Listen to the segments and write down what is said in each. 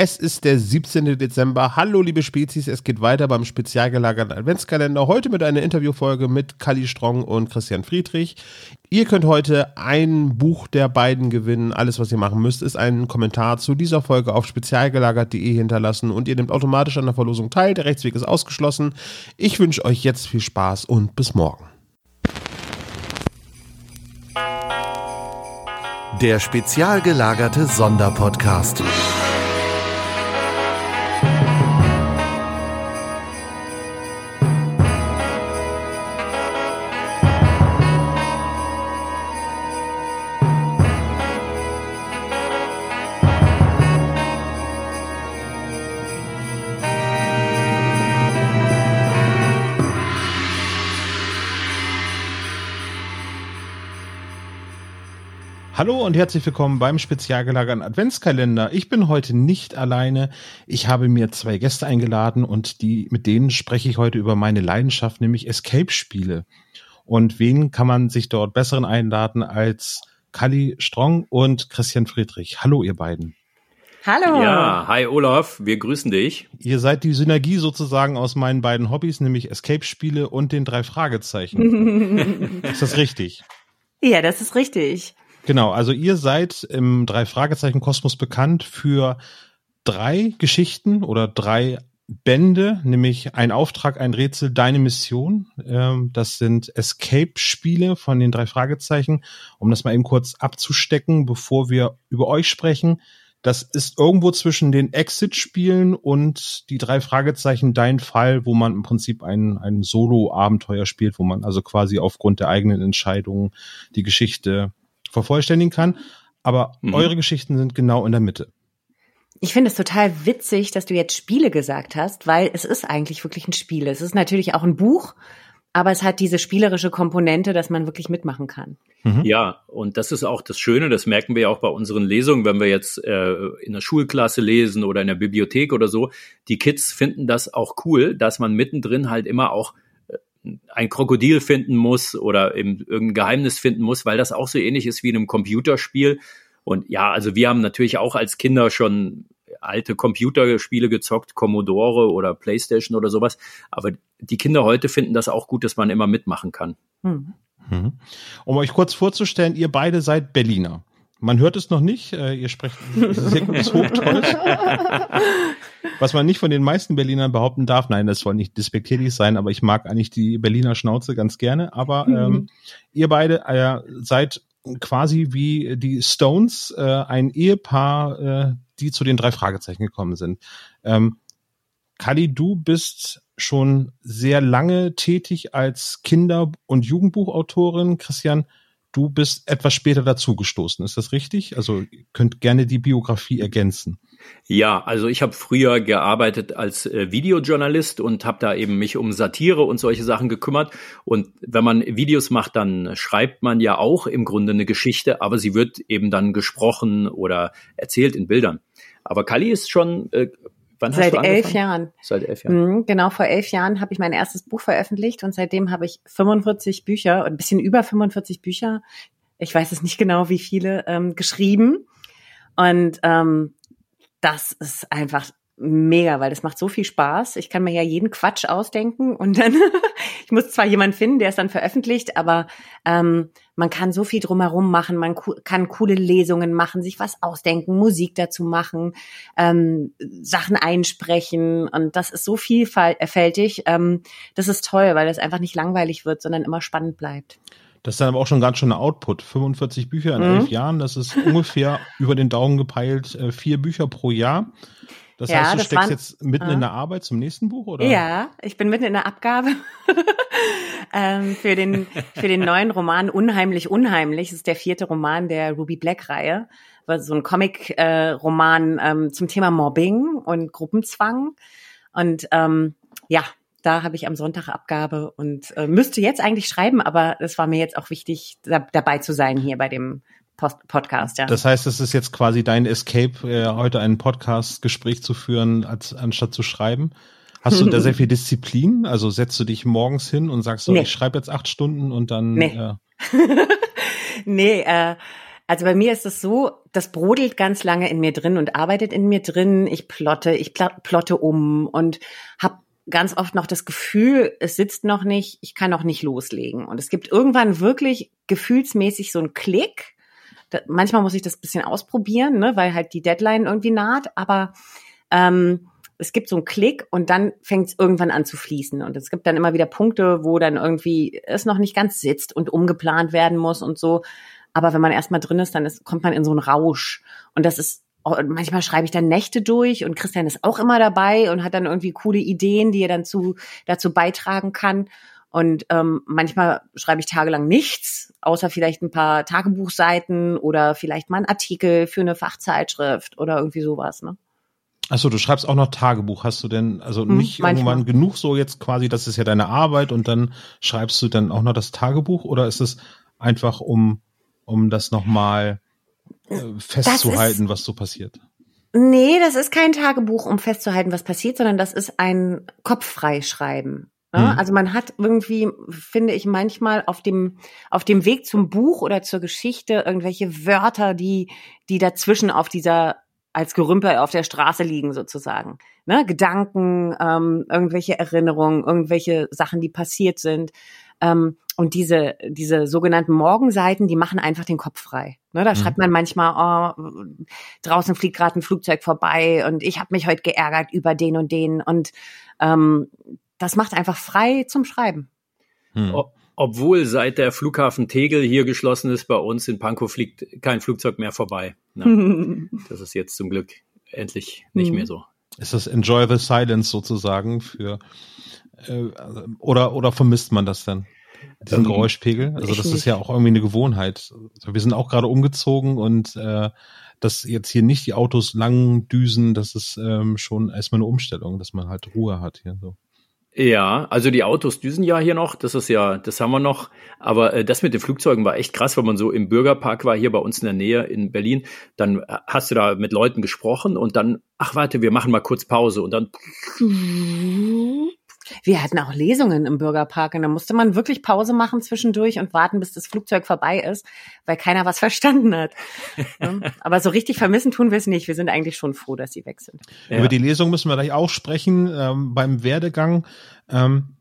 Es ist der 17. Dezember. Hallo, liebe Spezies. Es geht weiter beim spezial gelagerten Adventskalender. Heute mit einer Interviewfolge mit Kali Strong und Christian Friedrich. Ihr könnt heute ein Buch der beiden gewinnen. Alles, was ihr machen müsst, ist einen Kommentar zu dieser Folge auf spezialgelagert.de hinterlassen und ihr nehmt automatisch an der Verlosung teil. Der Rechtsweg ist ausgeschlossen. Ich wünsche euch jetzt viel Spaß und bis morgen. Der spezial gelagerte Sonderpodcast. Hallo und herzlich willkommen beim spezial gelagerten Adventskalender. Ich bin heute nicht alleine. Ich habe mir zwei Gäste eingeladen und die, mit denen spreche ich heute über meine Leidenschaft, nämlich Escape-Spiele. Und wen kann man sich dort besseren einladen als Kali Strong und Christian Friedrich? Hallo, ihr beiden. Hallo. Ja, hi Olaf, wir grüßen dich. Ihr seid die Synergie sozusagen aus meinen beiden Hobbys, nämlich Escape-Spiele und den drei Fragezeichen. ist das richtig? Ja, das ist richtig. Genau, also ihr seid im Drei-Fragezeichen-Kosmos bekannt für drei Geschichten oder drei Bände, nämlich ein Auftrag, ein Rätsel, deine Mission. Ähm, das sind Escape-Spiele von den drei Fragezeichen. Um das mal eben kurz abzustecken, bevor wir über euch sprechen. Das ist irgendwo zwischen den Exit-Spielen und die drei Fragezeichen dein Fall, wo man im Prinzip ein, ein Solo-Abenteuer spielt, wo man also quasi aufgrund der eigenen Entscheidungen die Geschichte vervollständigen kann. Aber mhm. eure Geschichten sind genau in der Mitte. Ich finde es total witzig, dass du jetzt Spiele gesagt hast, weil es ist eigentlich wirklich ein Spiel. Es ist natürlich auch ein Buch, aber es hat diese spielerische Komponente, dass man wirklich mitmachen kann. Mhm. Ja, und das ist auch das Schöne, das merken wir ja auch bei unseren Lesungen, wenn wir jetzt äh, in der Schulklasse lesen oder in der Bibliothek oder so. Die Kids finden das auch cool, dass man mittendrin halt immer auch ein Krokodil finden muss oder eben irgendein Geheimnis finden muss, weil das auch so ähnlich ist wie in einem Computerspiel. Und ja, also wir haben natürlich auch als Kinder schon alte Computerspiele gezockt, Commodore oder Playstation oder sowas. Aber die Kinder heute finden das auch gut, dass man immer mitmachen kann. Hm. Mhm. Um euch kurz vorzustellen, ihr beide seid Berliner. Man hört es noch nicht, äh, ihr sprecht sehr gutes Hochdeutsch. Was man nicht von den meisten Berlinern behaupten darf, nein, das soll nicht despektierlich sein, aber ich mag eigentlich die Berliner Schnauze ganz gerne. Aber mhm. ähm, ihr beide äh, seid quasi wie die Stones, äh, ein Ehepaar, äh, die zu den drei Fragezeichen gekommen sind. Ähm, Kali, du bist schon sehr lange tätig als Kinder- und Jugendbuchautorin. Christian, du bist etwas später dazugestoßen. Ist das richtig? Also könnt gerne die Biografie ergänzen. Ja, also ich habe früher gearbeitet als äh, Videojournalist und habe da eben mich um Satire und solche Sachen gekümmert. Und wenn man Videos macht, dann schreibt man ja auch im Grunde eine Geschichte, aber sie wird eben dann gesprochen oder erzählt in Bildern. Aber Kali ist schon äh, Wann Seit elf Jahren. Seit elf Jahren. Mhm, genau, vor elf Jahren habe ich mein erstes Buch veröffentlicht und seitdem habe ich 45 Bücher, ein bisschen über 45 Bücher, ich weiß es nicht genau, wie viele, ähm, geschrieben. Und ähm, das ist einfach mega, weil das macht so viel Spaß. Ich kann mir ja jeden Quatsch ausdenken und dann, ich muss zwar jemanden finden, der es dann veröffentlicht, aber ähm, man kann so viel drumherum machen, man kann coole Lesungen machen, sich was ausdenken, Musik dazu machen, ähm, Sachen einsprechen und das ist so vielfältig. Ähm, das ist toll, weil das einfach nicht langweilig wird, sondern immer spannend bleibt. Das ist dann aber auch schon ganz schön ein Output. 45 Bücher in mhm. elf Jahren, das ist ungefähr über den Daumen gepeilt äh, vier Bücher pro Jahr. Das ja, heißt, du steckst waren, jetzt mitten äh, in der Arbeit zum nächsten Buch, oder? Ja, ich bin mitten in der Abgabe ähm, für den für den neuen Roman Unheimlich Unheimlich. Das ist der vierte Roman der Ruby Black Reihe, so ein Comic-Roman äh, ähm, zum Thema Mobbing und Gruppenzwang. Und ähm, ja, da habe ich am Sonntag Abgabe und äh, müsste jetzt eigentlich schreiben, aber es war mir jetzt auch wichtig, da, dabei zu sein hier bei dem Post Podcast, ja. Das heißt, es ist jetzt quasi dein Escape, äh, heute ein Podcast-Gespräch zu führen, als anstatt zu schreiben. Hast du da sehr viel Disziplin? Also setzt du dich morgens hin und sagst so, nee. ich schreibe jetzt acht Stunden und dann. Nee, äh, nee äh, Also bei mir ist es so, das brodelt ganz lange in mir drin und arbeitet in mir drin. Ich plotte, ich plotte um und habe ganz oft noch das Gefühl, es sitzt noch nicht, ich kann noch nicht loslegen. Und es gibt irgendwann wirklich gefühlsmäßig so einen Klick. Da, manchmal muss ich das bisschen ausprobieren, ne, weil halt die Deadline irgendwie naht, aber ähm, es gibt so einen Klick und dann fängt es irgendwann an zu fließen. Und es gibt dann immer wieder Punkte, wo dann irgendwie es noch nicht ganz sitzt und umgeplant werden muss und so. Aber wenn man erstmal drin ist, dann ist, kommt man in so einen Rausch. Und das ist, oh, manchmal schreibe ich dann Nächte durch und Christian ist auch immer dabei und hat dann irgendwie coole Ideen, die er dann zu, dazu beitragen kann. Und ähm, manchmal schreibe ich tagelang nichts, außer vielleicht ein paar Tagebuchseiten oder vielleicht mal einen Artikel für eine Fachzeitschrift oder irgendwie sowas. Ne? Achso, du schreibst auch noch Tagebuch. Hast du denn, also hm, nicht manchmal. irgendwann genug so jetzt quasi, das ist ja deine Arbeit und dann schreibst du dann auch noch das Tagebuch oder ist es einfach um, um das nochmal äh, festzuhalten, ist, was so passiert? Nee, das ist kein Tagebuch, um festzuhalten, was passiert, sondern das ist ein Kopffreischreiben. Ja, ne? hm. Also man hat irgendwie, finde ich, manchmal auf dem, auf dem Weg zum Buch oder zur Geschichte irgendwelche Wörter, die, die dazwischen auf dieser als Gerümpel auf der Straße liegen sozusagen. Ne? Gedanken, ähm, irgendwelche Erinnerungen, irgendwelche Sachen, die passiert sind. Ähm, und diese, diese sogenannten Morgenseiten, die machen einfach den Kopf frei. Ne, da mhm. schreibt man manchmal, oh, draußen fliegt gerade ein Flugzeug vorbei und ich habe mich heute geärgert über den und den. Und ähm, das macht einfach frei zum Schreiben. Mhm obwohl seit der Flughafen Tegel hier geschlossen ist, bei uns in Pankow fliegt kein Flugzeug mehr vorbei. Ne? das ist jetzt zum Glück endlich nicht mehr so. Ist das Enjoy the Silence sozusagen für äh, oder oder vermisst man das denn? Diesen ähm, Geräuschpegel? Also das ist ja auch irgendwie eine Gewohnheit. Also wir sind auch gerade umgezogen und äh, dass jetzt hier nicht die Autos lang düsen, das ist ähm, schon erstmal eine Umstellung, dass man halt Ruhe hat hier so. Ja, also die Autos düsen ja hier noch, das ist ja, das haben wir noch. Aber äh, das mit den Flugzeugen war echt krass, wenn man so im Bürgerpark war, hier bei uns in der Nähe in Berlin, dann äh, hast du da mit Leuten gesprochen und dann, ach warte, wir machen mal kurz Pause und dann wir hatten auch Lesungen im Bürgerpark und da musste man wirklich Pause machen zwischendurch und warten, bis das Flugzeug vorbei ist, weil keiner was verstanden hat. Aber so richtig vermissen tun wir es nicht. Wir sind eigentlich schon froh, dass sie weg sind. Ja. Über die Lesung müssen wir gleich auch sprechen. Ähm, beim Werdegang ähm,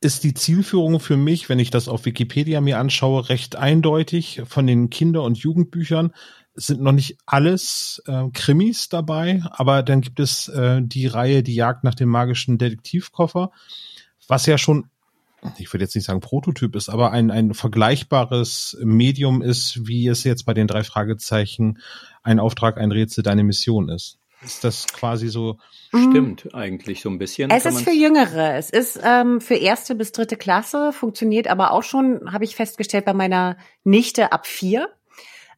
ist die Zielführung für mich, wenn ich das auf Wikipedia mir anschaue, recht eindeutig von den Kinder- und Jugendbüchern sind noch nicht alles äh, Krimis dabei, aber dann gibt es äh, die Reihe Die Jagd nach dem magischen Detektivkoffer, was ja schon, ich würde jetzt nicht sagen Prototyp ist, aber ein, ein vergleichbares Medium ist, wie es jetzt bei den drei Fragezeichen ein Auftrag, ein Rätsel, deine Mission ist. Ist das quasi so? Stimmt eigentlich so ein bisschen. Es ist für Jüngere. Es ist ähm, für erste bis dritte Klasse, funktioniert aber auch schon, habe ich festgestellt, bei meiner Nichte ab vier.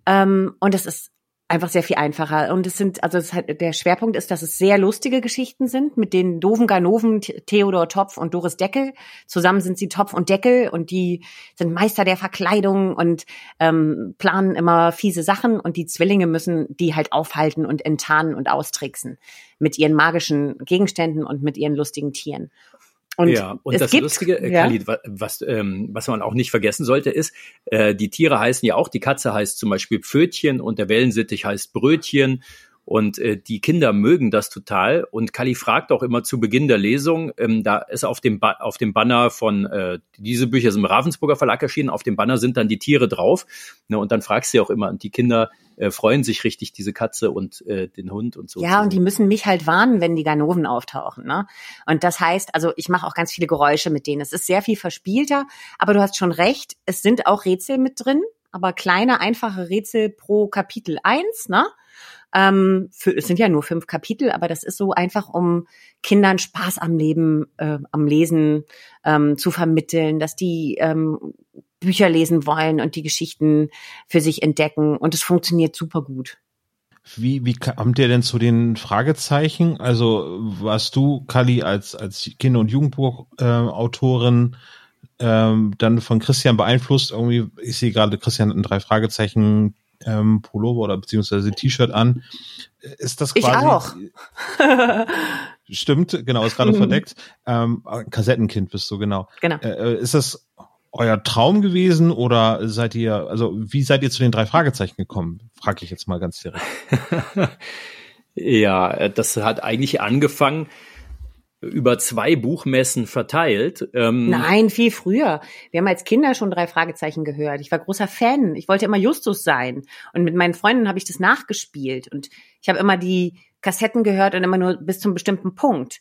Ähm, und es ist einfach sehr viel einfacher. Und es sind, also es hat, der Schwerpunkt ist, dass es sehr lustige Geschichten sind mit den doofen Ganoven, Theodor Topf und Doris Deckel. Zusammen sind sie Topf und Deckel und die sind Meister der Verkleidung und ähm, planen immer fiese Sachen und die Zwillinge müssen die halt aufhalten und enttarnen und austricksen mit ihren magischen Gegenständen und mit ihren lustigen Tieren. Und ja, und das gibt, Lustige, äh, ja? Khalid, was, ähm, was man auch nicht vergessen sollte, ist, äh, die Tiere heißen ja auch, die Katze heißt zum Beispiel Pfötchen und der Wellensittich heißt Brötchen und äh, die Kinder mögen das total. Und Kali fragt auch immer zu Beginn der Lesung, ähm, da ist auf dem, ba auf dem Banner von, äh, diese Bücher sind im Ravensburger Verlag erschienen, auf dem Banner sind dann die Tiere drauf. Ne, und dann fragst du auch immer, und die Kinder äh, freuen sich richtig, diese Katze und äh, den Hund und so. Ja, und die müssen mich halt warnen, wenn die Ganoven auftauchen. Ne? Und das heißt, also ich mache auch ganz viele Geräusche mit denen. Es ist sehr viel verspielter, aber du hast schon recht, es sind auch Rätsel mit drin, aber kleine, einfache Rätsel pro Kapitel eins, ne? Ähm, für, es sind ja nur fünf Kapitel, aber das ist so einfach, um Kindern Spaß am Leben, äh, am Lesen ähm, zu vermitteln, dass die ähm, Bücher lesen wollen und die Geschichten für sich entdecken. Und es funktioniert super gut. Wie, wie kommt ihr denn zu den Fragezeichen? Also warst du, Kali, als, als Kinder- und Jugendbuchautorin äh, ähm, dann von Christian beeinflusst? Irgendwie, ich sehe gerade, Christian hat ein drei Fragezeichen ähm, Pullover oder beziehungsweise T-Shirt an. Ist das quasi? Ich auch. Stimmt, genau, ist gerade verdeckt. Ähm, Kassettenkind bist du, genau. Genau. Äh, ist das euer Traum gewesen oder seid ihr, also wie seid ihr zu den drei Fragezeichen gekommen? Frage ich jetzt mal ganz direkt. ja, das hat eigentlich angefangen über zwei Buchmessen verteilt. Ähm Nein, viel früher. Wir haben als Kinder schon drei Fragezeichen gehört. Ich war großer Fan. Ich wollte immer Justus sein. Und mit meinen Freunden habe ich das nachgespielt. Und ich habe immer die Kassetten gehört und immer nur bis zum bestimmten Punkt.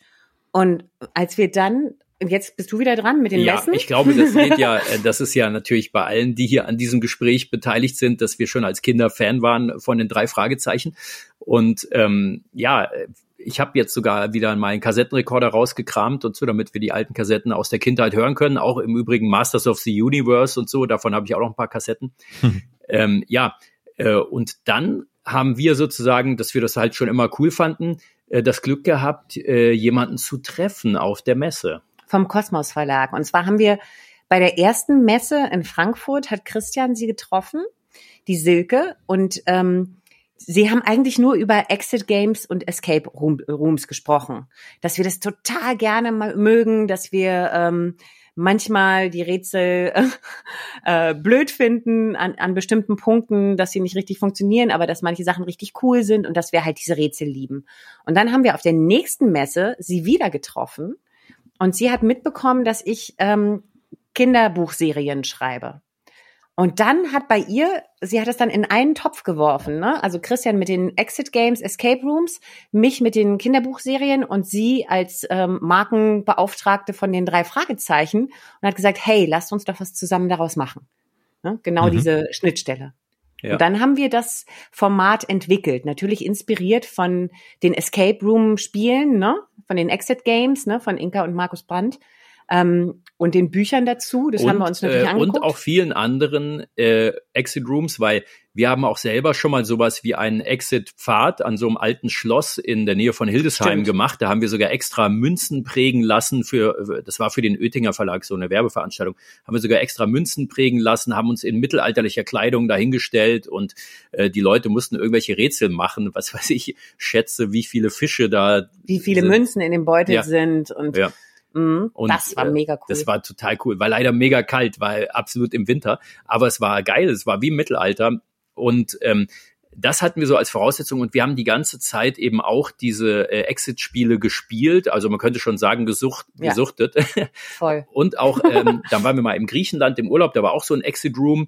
Und als wir dann Jetzt bist du wieder dran mit den ja, Messen. Ich glaube, das geht ja, äh, das ist ja natürlich bei allen, die hier an diesem Gespräch beteiligt sind, dass wir schon als Kinder Fan waren von den drei Fragezeichen. Und ähm, ja, ich habe jetzt sogar wieder meinen Kassettenrekorder rausgekramt und so, damit wir die alten Kassetten aus der Kindheit hören können. Auch im Übrigen Masters of the Universe und so, davon habe ich auch noch ein paar Kassetten. Hm. Ähm, ja, äh, und dann haben wir sozusagen, dass wir das halt schon immer cool fanden, äh, das Glück gehabt, äh, jemanden zu treffen auf der Messe. Vom Kosmos Verlag. Und zwar haben wir bei der ersten Messe in Frankfurt hat Christian sie getroffen, die Silke, und ähm, Sie haben eigentlich nur über Exit Games und Escape Rooms gesprochen, dass wir das total gerne mögen, dass wir ähm, manchmal die Rätsel äh, blöd finden an, an bestimmten Punkten, dass sie nicht richtig funktionieren, aber dass manche Sachen richtig cool sind und dass wir halt diese Rätsel lieben. Und dann haben wir auf der nächsten Messe sie wieder getroffen und sie hat mitbekommen, dass ich ähm, Kinderbuchserien schreibe. Und dann hat bei ihr, sie hat es dann in einen Topf geworfen, ne? Also Christian mit den Exit Games, Escape Rooms, mich mit den Kinderbuchserien und sie als ähm, Markenbeauftragte von den drei Fragezeichen und hat gesagt, hey, lasst uns doch was zusammen daraus machen. Ne? Genau mhm. diese Schnittstelle. Ja. Und dann haben wir das Format entwickelt, natürlich inspiriert von den Escape Room Spielen, ne? Von den Exit Games, ne? Von Inka und Markus Brandt ähm, und den Büchern dazu. Das und, haben wir uns natürlich äh, angeguckt. Und auch vielen anderen äh, Exit Rooms, weil wir haben auch selber schon mal sowas wie einen Exit-Pfad an so einem alten Schloss in der Nähe von Hildesheim Stimmt. gemacht. Da haben wir sogar extra Münzen prägen lassen für, das war für den Oettinger Verlag so eine Werbeveranstaltung, haben wir sogar extra Münzen prägen lassen, haben uns in mittelalterlicher Kleidung dahingestellt und äh, die Leute mussten irgendwelche Rätsel machen, was weiß ich, schätze, wie viele Fische da. Wie viele sind. Münzen in dem Beutel ja. sind und ja. Mhm, und das war mega cool. Das war total cool. War leider mega kalt, war absolut im Winter. Aber es war geil, es war wie im Mittelalter. Und ähm, das hatten wir so als Voraussetzung und wir haben die ganze Zeit eben auch diese äh, Exit-Spiele gespielt. Also man könnte schon sagen, gesucht, ja. gesuchtet. Voll. und auch, ähm, dann waren wir mal im Griechenland im Urlaub, da war auch so ein Exit-Room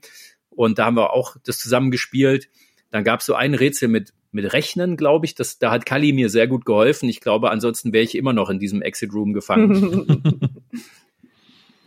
und da haben wir auch das zusammen gespielt. Dann gab es so ein Rätsel mit mit Rechnen, glaube ich. Das, da hat Kali mir sehr gut geholfen. Ich glaube, ansonsten wäre ich immer noch in diesem Exit Room gefangen.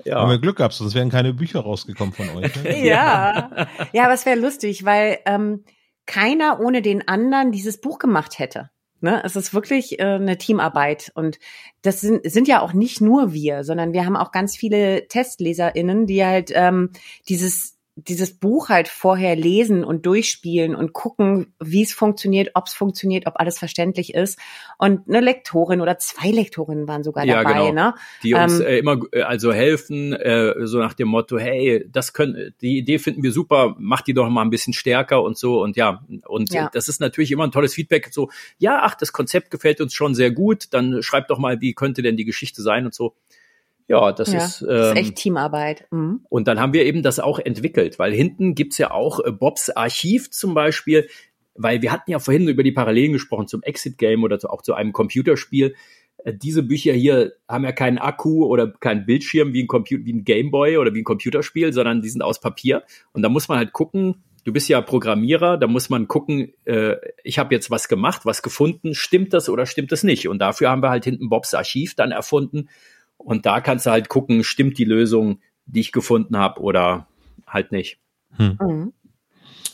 ja. Haben wir Glück gehabt, sonst wären keine Bücher rausgekommen von euch. Ne? ja. ja, aber es wäre lustig, weil ähm, keiner ohne den anderen dieses Buch gemacht hätte. Ne? Es ist wirklich äh, eine Teamarbeit und das sind, sind ja auch nicht nur wir, sondern wir haben auch ganz viele TestleserInnen, die halt ähm, dieses dieses Buch halt vorher lesen und durchspielen und gucken, wie es funktioniert, ob es funktioniert, ob alles verständlich ist. Und eine Lektorin oder zwei Lektorinnen waren sogar ja, dabei, genau. ne? Die uns ähm, äh, immer äh, also helfen, äh, so nach dem Motto, hey, das können, die Idee finden wir super, mach die doch mal ein bisschen stärker und so. Und ja, und ja. das ist natürlich immer ein tolles Feedback. So, ja, ach, das Konzept gefällt uns schon sehr gut, dann schreibt doch mal, wie könnte denn die Geschichte sein und so. Ja, das ja, ist, ähm, das ist echt ähm, Teamarbeit. Mhm. Und dann haben wir eben das auch entwickelt, weil hinten gibt's ja auch äh, Bobs Archiv zum Beispiel, weil wir hatten ja vorhin über die Parallelen gesprochen zum Exit Game oder zu, auch zu einem Computerspiel. Äh, diese Bücher hier haben ja keinen Akku oder keinen Bildschirm wie ein Computer, wie ein Gameboy oder wie ein Computerspiel, sondern die sind aus Papier. Und da muss man halt gucken, du bist ja Programmierer, da muss man gucken, äh, ich habe jetzt was gemacht, was gefunden, stimmt das oder stimmt das nicht? Und dafür haben wir halt hinten Bobs Archiv dann erfunden, und da kannst du halt gucken, stimmt die Lösung, die ich gefunden habe oder halt nicht. Hm. Mhm.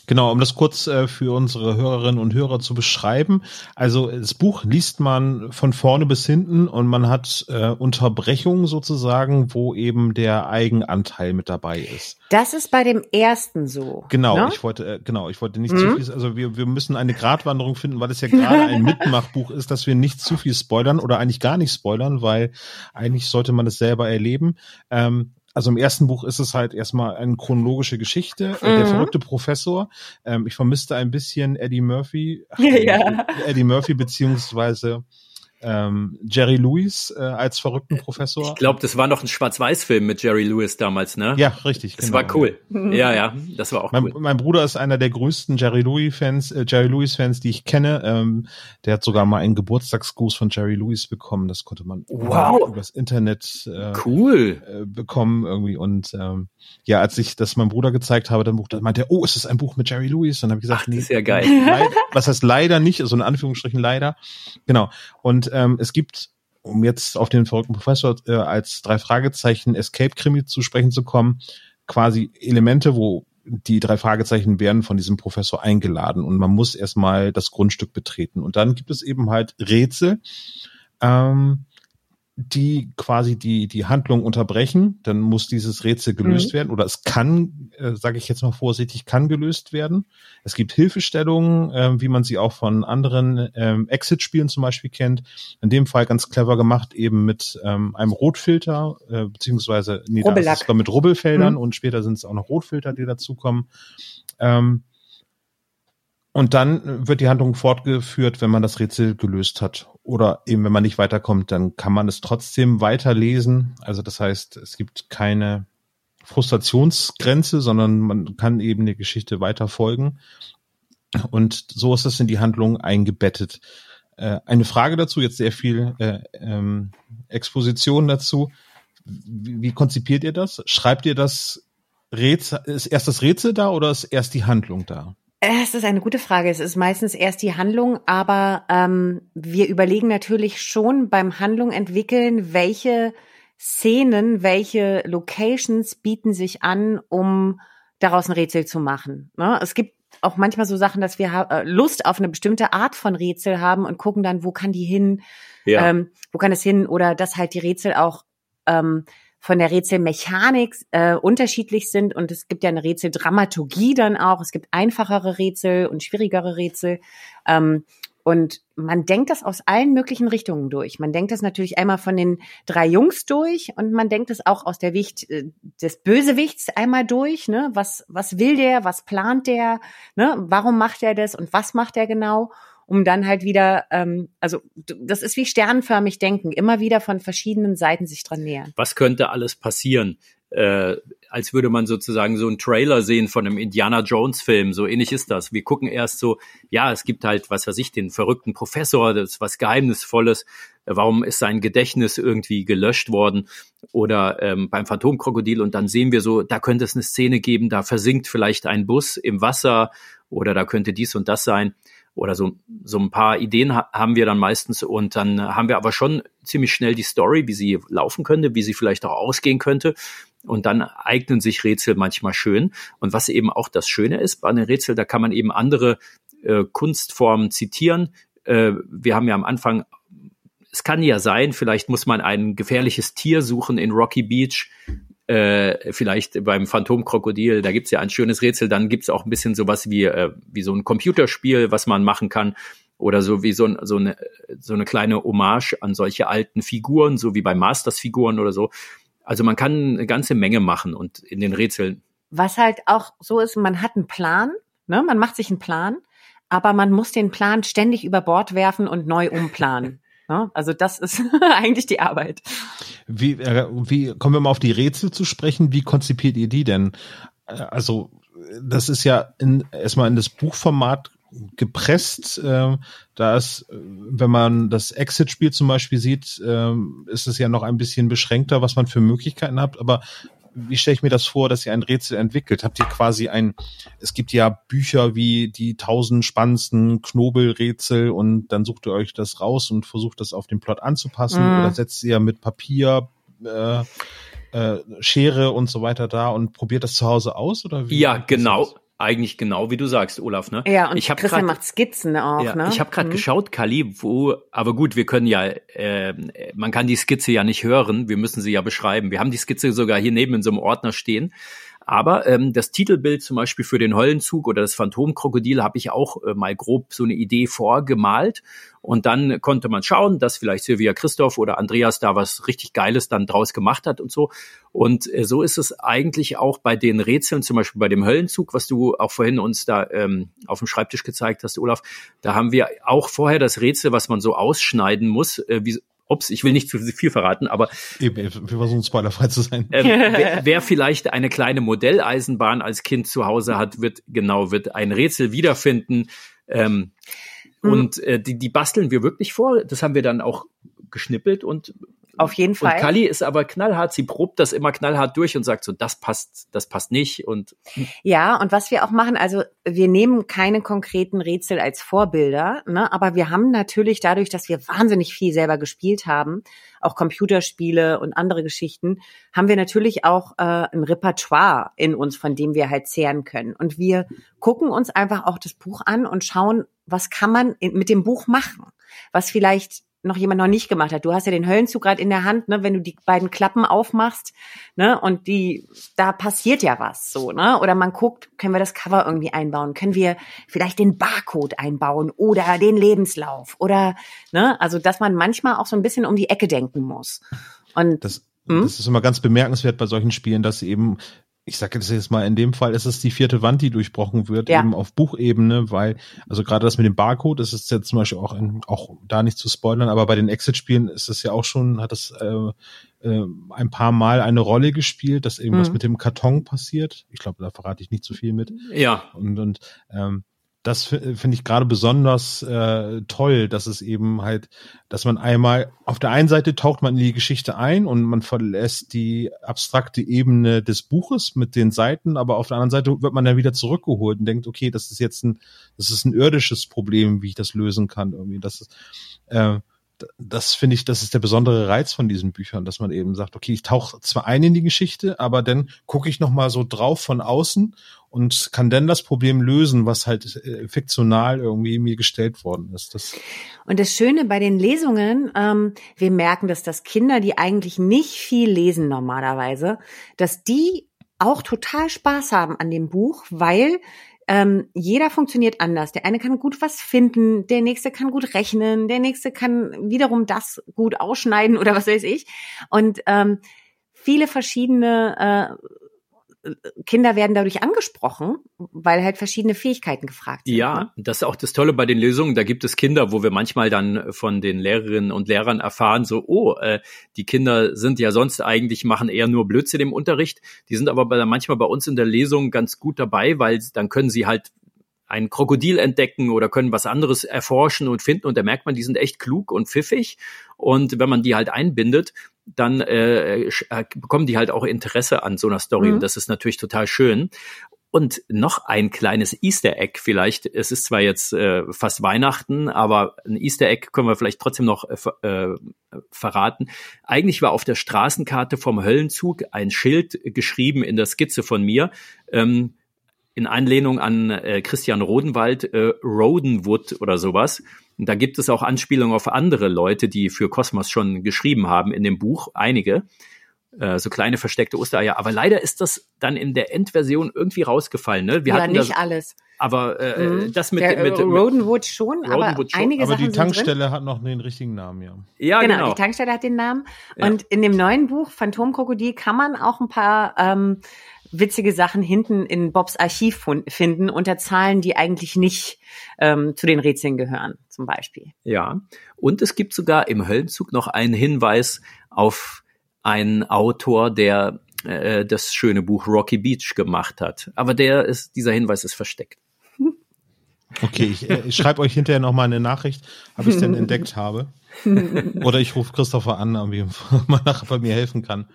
Genau, um das kurz äh, für unsere Hörerinnen und Hörer zu beschreiben. Also das Buch liest man von vorne bis hinten und man hat äh, Unterbrechungen sozusagen, wo eben der Eigenanteil mit dabei ist. Das ist bei dem ersten so. Genau, ne? ich wollte äh, genau, ich wollte nicht mhm. zu viel, also wir, wir müssen eine Gratwanderung finden, weil es ja gerade ein Mitmachbuch ist, dass wir nicht zu viel spoilern oder eigentlich gar nicht spoilern, weil eigentlich sollte man es selber erleben. Ähm, also im ersten Buch ist es halt erstmal eine chronologische Geschichte. Mhm. Der verrückte Professor. Ähm, ich vermisste ein bisschen Eddie Murphy. Ach, ja. Eddie Murphy beziehungsweise ähm, Jerry Lewis äh, als verrückten Professor. Ich glaube, das war noch ein Schwarz-Weiß-Film mit Jerry Lewis damals, ne? Ja, richtig. Das genau. war cool. Ja, ja, das war auch mein, cool. Mein Bruder ist einer der größten Jerry Lewis-Fans, äh, Jerry Lewis-Fans, die ich kenne. Ähm, der hat sogar mal einen Geburtstagsgruß von Jerry Lewis bekommen. Das konnte man wow. übers Internet äh, cool. äh, bekommen irgendwie. Und ähm, ja, als ich das meinem Bruder gezeigt habe, dann Buch, dann meinte er, oh, ist das ein Buch mit Jerry Lewis? Dann habe ich gesagt, Ach, nee, ist ja geil. Leider, was heißt leider nicht, also in Anführungsstrichen leider. Genau. Und ähm, es gibt um jetzt auf den verrückten Professor äh, als drei Fragezeichen Escape-Krimi zu sprechen zu kommen, quasi Elemente, wo die drei Fragezeichen werden von diesem Professor eingeladen und man muss erstmal das Grundstück betreten. Und dann gibt es eben halt Rätsel, ähm, die quasi die die Handlung unterbrechen, dann muss dieses Rätsel gelöst mhm. werden oder es kann, äh, sage ich jetzt mal vorsichtig, kann gelöst werden. Es gibt Hilfestellungen, äh, wie man sie auch von anderen ähm, Exit-Spielen zum Beispiel kennt. In dem Fall ganz clever gemacht, eben mit ähm, einem Rotfilter äh, beziehungsweise nee, da ist es mit Rubbelfeldern mhm. und später sind es auch noch Rotfilter, die dazukommen. Ähm, und dann wird die Handlung fortgeführt, wenn man das Rätsel gelöst hat. Oder eben, wenn man nicht weiterkommt, dann kann man es trotzdem weiterlesen. Also das heißt, es gibt keine Frustrationsgrenze, sondern man kann eben die Geschichte weiter folgen. Und so ist es in die Handlung eingebettet. Äh, eine Frage dazu, jetzt sehr viel äh, ähm, Exposition dazu. Wie konzipiert ihr das? Schreibt ihr das Rätsel, ist erst das Rätsel da oder ist erst die Handlung da? Es ist eine gute Frage. Es ist meistens erst die Handlung, aber ähm, wir überlegen natürlich schon beim Handlung entwickeln, welche Szenen, welche Locations bieten sich an, um daraus ein Rätsel zu machen. Ne? Es gibt auch manchmal so Sachen, dass wir äh, Lust auf eine bestimmte Art von Rätsel haben und gucken dann, wo kann die hin, ja. ähm, wo kann es hin oder dass halt die Rätsel auch ähm, von der Rätselmechanik äh, unterschiedlich sind und es gibt ja eine Rätseldramaturgie dann auch. Es gibt einfachere Rätsel und schwierigere Rätsel. Ähm, und man denkt das aus allen möglichen Richtungen durch. Man denkt das natürlich einmal von den drei Jungs durch und man denkt es auch aus der Sicht äh, des Bösewichts einmal durch. Ne? Was, was will der? Was plant der? Ne? Warum macht er das und was macht er genau? Um dann halt wieder, ähm, also das ist wie sternförmig denken, immer wieder von verschiedenen Seiten sich dran nähern. Was könnte alles passieren? Äh, als würde man sozusagen so einen Trailer sehen von einem Indiana Jones Film. So ähnlich ist das. Wir gucken erst so, ja, es gibt halt, was weiß ich, den verrückten Professor, das ist was Geheimnisvolles. Warum ist sein Gedächtnis irgendwie gelöscht worden? Oder ähm, beim Phantomkrokodil und dann sehen wir so, da könnte es eine Szene geben, da versinkt vielleicht ein Bus im Wasser oder da könnte dies und das sein oder so, so ein paar Ideen ha haben wir dann meistens und dann haben wir aber schon ziemlich schnell die Story, wie sie laufen könnte, wie sie vielleicht auch ausgehen könnte. Und dann eignen sich Rätsel manchmal schön. Und was eben auch das Schöne ist bei einem Rätsel, da kann man eben andere äh, Kunstformen zitieren. Äh, wir haben ja am Anfang es kann ja sein, vielleicht muss man ein gefährliches Tier suchen in Rocky Beach äh, vielleicht beim Phantomkrokodil, da gibt's ja ein schönes Rätsel, dann gibt's auch ein bisschen sowas wie, äh, wie so ein Computerspiel, was man machen kann. Oder so wie so, so, eine, so eine kleine Hommage an solche alten Figuren, so wie bei Masters-Figuren oder so. Also man kann eine ganze Menge machen und in den Rätseln. Was halt auch so ist, man hat einen Plan, ne? man macht sich einen Plan, aber man muss den Plan ständig über Bord werfen und neu umplanen. Ne? Also das ist eigentlich die Arbeit. Wie, äh, wie kommen wir mal auf die Rätsel zu sprechen? Wie konzipiert ihr die denn? Äh, also das ist ja in, erstmal in das Buchformat gepresst. Äh, da ist, wenn man das Exit-Spiel zum Beispiel sieht, äh, ist es ja noch ein bisschen beschränkter, was man für Möglichkeiten hat. Aber wie stelle ich mir das vor, dass ihr ein Rätsel entwickelt? Habt ihr quasi ein, es gibt ja Bücher wie die tausend spannendsten Knobelrätsel und dann sucht ihr euch das raus und versucht das auf den Plot anzupassen mhm. oder setzt ihr mit Papier, äh, äh, Schere und so weiter da und probiert das zu Hause aus oder wie? Ja, genau eigentlich genau wie du sagst, Olaf. Ne? Ja, und ich Christian grad, macht Skizzen auch. Ja, ne? Ich habe gerade mhm. geschaut, Kali, wo, aber gut, wir können ja, äh, man kann die Skizze ja nicht hören, wir müssen sie ja beschreiben. Wir haben die Skizze sogar hier neben in so einem Ordner stehen. Aber ähm, das Titelbild zum Beispiel für den Hollenzug oder das Phantomkrokodil habe ich auch äh, mal grob so eine Idee vorgemalt. Und dann konnte man schauen, dass vielleicht Silvia Christoph oder Andreas da was richtig Geiles dann draus gemacht hat und so. Und äh, so ist es eigentlich auch bei den Rätseln, zum Beispiel bei dem Höllenzug, was du auch vorhin uns da ähm, auf dem Schreibtisch gezeigt hast, Olaf. Da haben wir auch vorher das Rätsel, was man so ausschneiden muss, äh, wie, ups, ich will nicht zu viel verraten, aber Eben, wir versuchen spoilerfrei zu sein. Äh, wer, wer, vielleicht eine kleine Modelleisenbahn als Kind zu Hause hat, wird genau wird ein Rätsel wiederfinden. Ähm, mhm. Und äh, die, die basteln wir wirklich vor. Das haben wir dann auch geschnippelt und auf jeden Fall. Und Kali ist aber knallhart, sie probt das immer knallhart durch und sagt so, das passt, das passt nicht und. Ja, und was wir auch machen, also wir nehmen keine konkreten Rätsel als Vorbilder, ne, aber wir haben natürlich dadurch, dass wir wahnsinnig viel selber gespielt haben, auch Computerspiele und andere Geschichten, haben wir natürlich auch äh, ein Repertoire in uns, von dem wir halt zehren können. Und wir gucken uns einfach auch das Buch an und schauen, was kann man mit dem Buch machen, was vielleicht noch jemand noch nicht gemacht hat. Du hast ja den Höllenzug gerade in der Hand, ne, wenn du die beiden Klappen aufmachst, ne, und die, da passiert ja was, so, ne, oder man guckt, können wir das Cover irgendwie einbauen, können wir vielleicht den Barcode einbauen oder den Lebenslauf oder, ne, also, dass man manchmal auch so ein bisschen um die Ecke denken muss. Und das, hm? das ist immer ganz bemerkenswert bei solchen Spielen, dass eben ich sage das jetzt mal, in dem Fall ist es die vierte Wand, die durchbrochen wird, ja. eben auf Buchebene, weil, also gerade das mit dem Barcode, das ist jetzt zum Beispiel auch, in, auch da nicht zu spoilern, aber bei den Exit-Spielen ist es ja auch schon, hat es äh, äh, ein paar Mal eine Rolle gespielt, dass irgendwas mhm. mit dem Karton passiert. Ich glaube, da verrate ich nicht zu viel mit. Ja. Und, und ähm, das finde ich gerade besonders äh, toll, dass es eben halt, dass man einmal auf der einen Seite taucht man in die Geschichte ein und man verlässt die abstrakte Ebene des Buches mit den Seiten, aber auf der anderen Seite wird man dann wieder zurückgeholt und denkt, okay, das ist jetzt ein, das ist ein irdisches Problem, wie ich das lösen kann irgendwie. Das ist, äh, das finde ich, das ist der besondere Reiz von diesen Büchern, dass man eben sagt, okay, ich tauche zwar ein in die Geschichte, aber dann gucke ich noch mal so drauf von außen und kann dann das Problem lösen, was halt äh, fiktional irgendwie mir gestellt worden ist. Das und das Schöne bei den Lesungen, ähm, wir merken, dass das Kinder, die eigentlich nicht viel lesen normalerweise, dass die auch total Spaß haben an dem Buch, weil ähm, jeder funktioniert anders. Der eine kann gut was finden, der nächste kann gut rechnen, der nächste kann wiederum das gut ausschneiden oder was weiß ich. Und ähm, viele verschiedene äh, Kinder werden dadurch angesprochen, weil halt verschiedene Fähigkeiten gefragt sind. Ja, ne? das ist auch das Tolle bei den Lösungen. Da gibt es Kinder, wo wir manchmal dann von den Lehrerinnen und Lehrern erfahren, so, oh, äh, die Kinder sind ja sonst eigentlich, machen eher nur Blödsinn im Unterricht. Die sind aber bei, manchmal bei uns in der Lesung ganz gut dabei, weil dann können sie halt ein Krokodil entdecken oder können was anderes erforschen und finden und da merkt man, die sind echt klug und pfiffig und wenn man die halt einbindet, dann äh, äh, bekommen die halt auch Interesse an so einer Story. Mhm. Und das ist natürlich total schön. Und noch ein kleines Easter Egg vielleicht. Es ist zwar jetzt äh, fast Weihnachten, aber ein Easter Egg können wir vielleicht trotzdem noch äh, äh, verraten. Eigentlich war auf der Straßenkarte vom Höllenzug ein Schild geschrieben in der Skizze von mir. Ähm, in Anlehnung an äh, Christian Rodenwald, äh, Rodenwood oder sowas. Und da gibt es auch Anspielungen auf andere Leute, die für Kosmos schon geschrieben haben in dem Buch, einige. Äh, so kleine versteckte Ostereier. Aber leider ist das dann in der Endversion irgendwie rausgefallen. Ne? Wir ja, hatten nicht das, alles. Aber äh, mhm. das mit, der, mit, mit Rodenwood schon, Rodenwood aber schon. einige aber Sachen die Tankstelle hat noch den richtigen Namen, ja. Ja, genau. genau. Die Tankstelle hat den Namen. Ja. Und in dem neuen Buch Phantomkrokodil kann man auch ein paar ähm, witzige Sachen hinten in Bobs Archiv finden unter Zahlen, die eigentlich nicht ähm, zu den Rätseln gehören, zum Beispiel. Ja, und es gibt sogar im Höllenzug noch einen Hinweis auf einen Autor, der äh, das schöne Buch Rocky Beach gemacht hat. Aber der ist, dieser Hinweis ist versteckt. Okay, ich, äh, ich schreibe euch hinterher noch mal eine Nachricht, ob ich es denn entdeckt habe. Oder ich rufe Christopher an, ob er nachher bei mir helfen kann.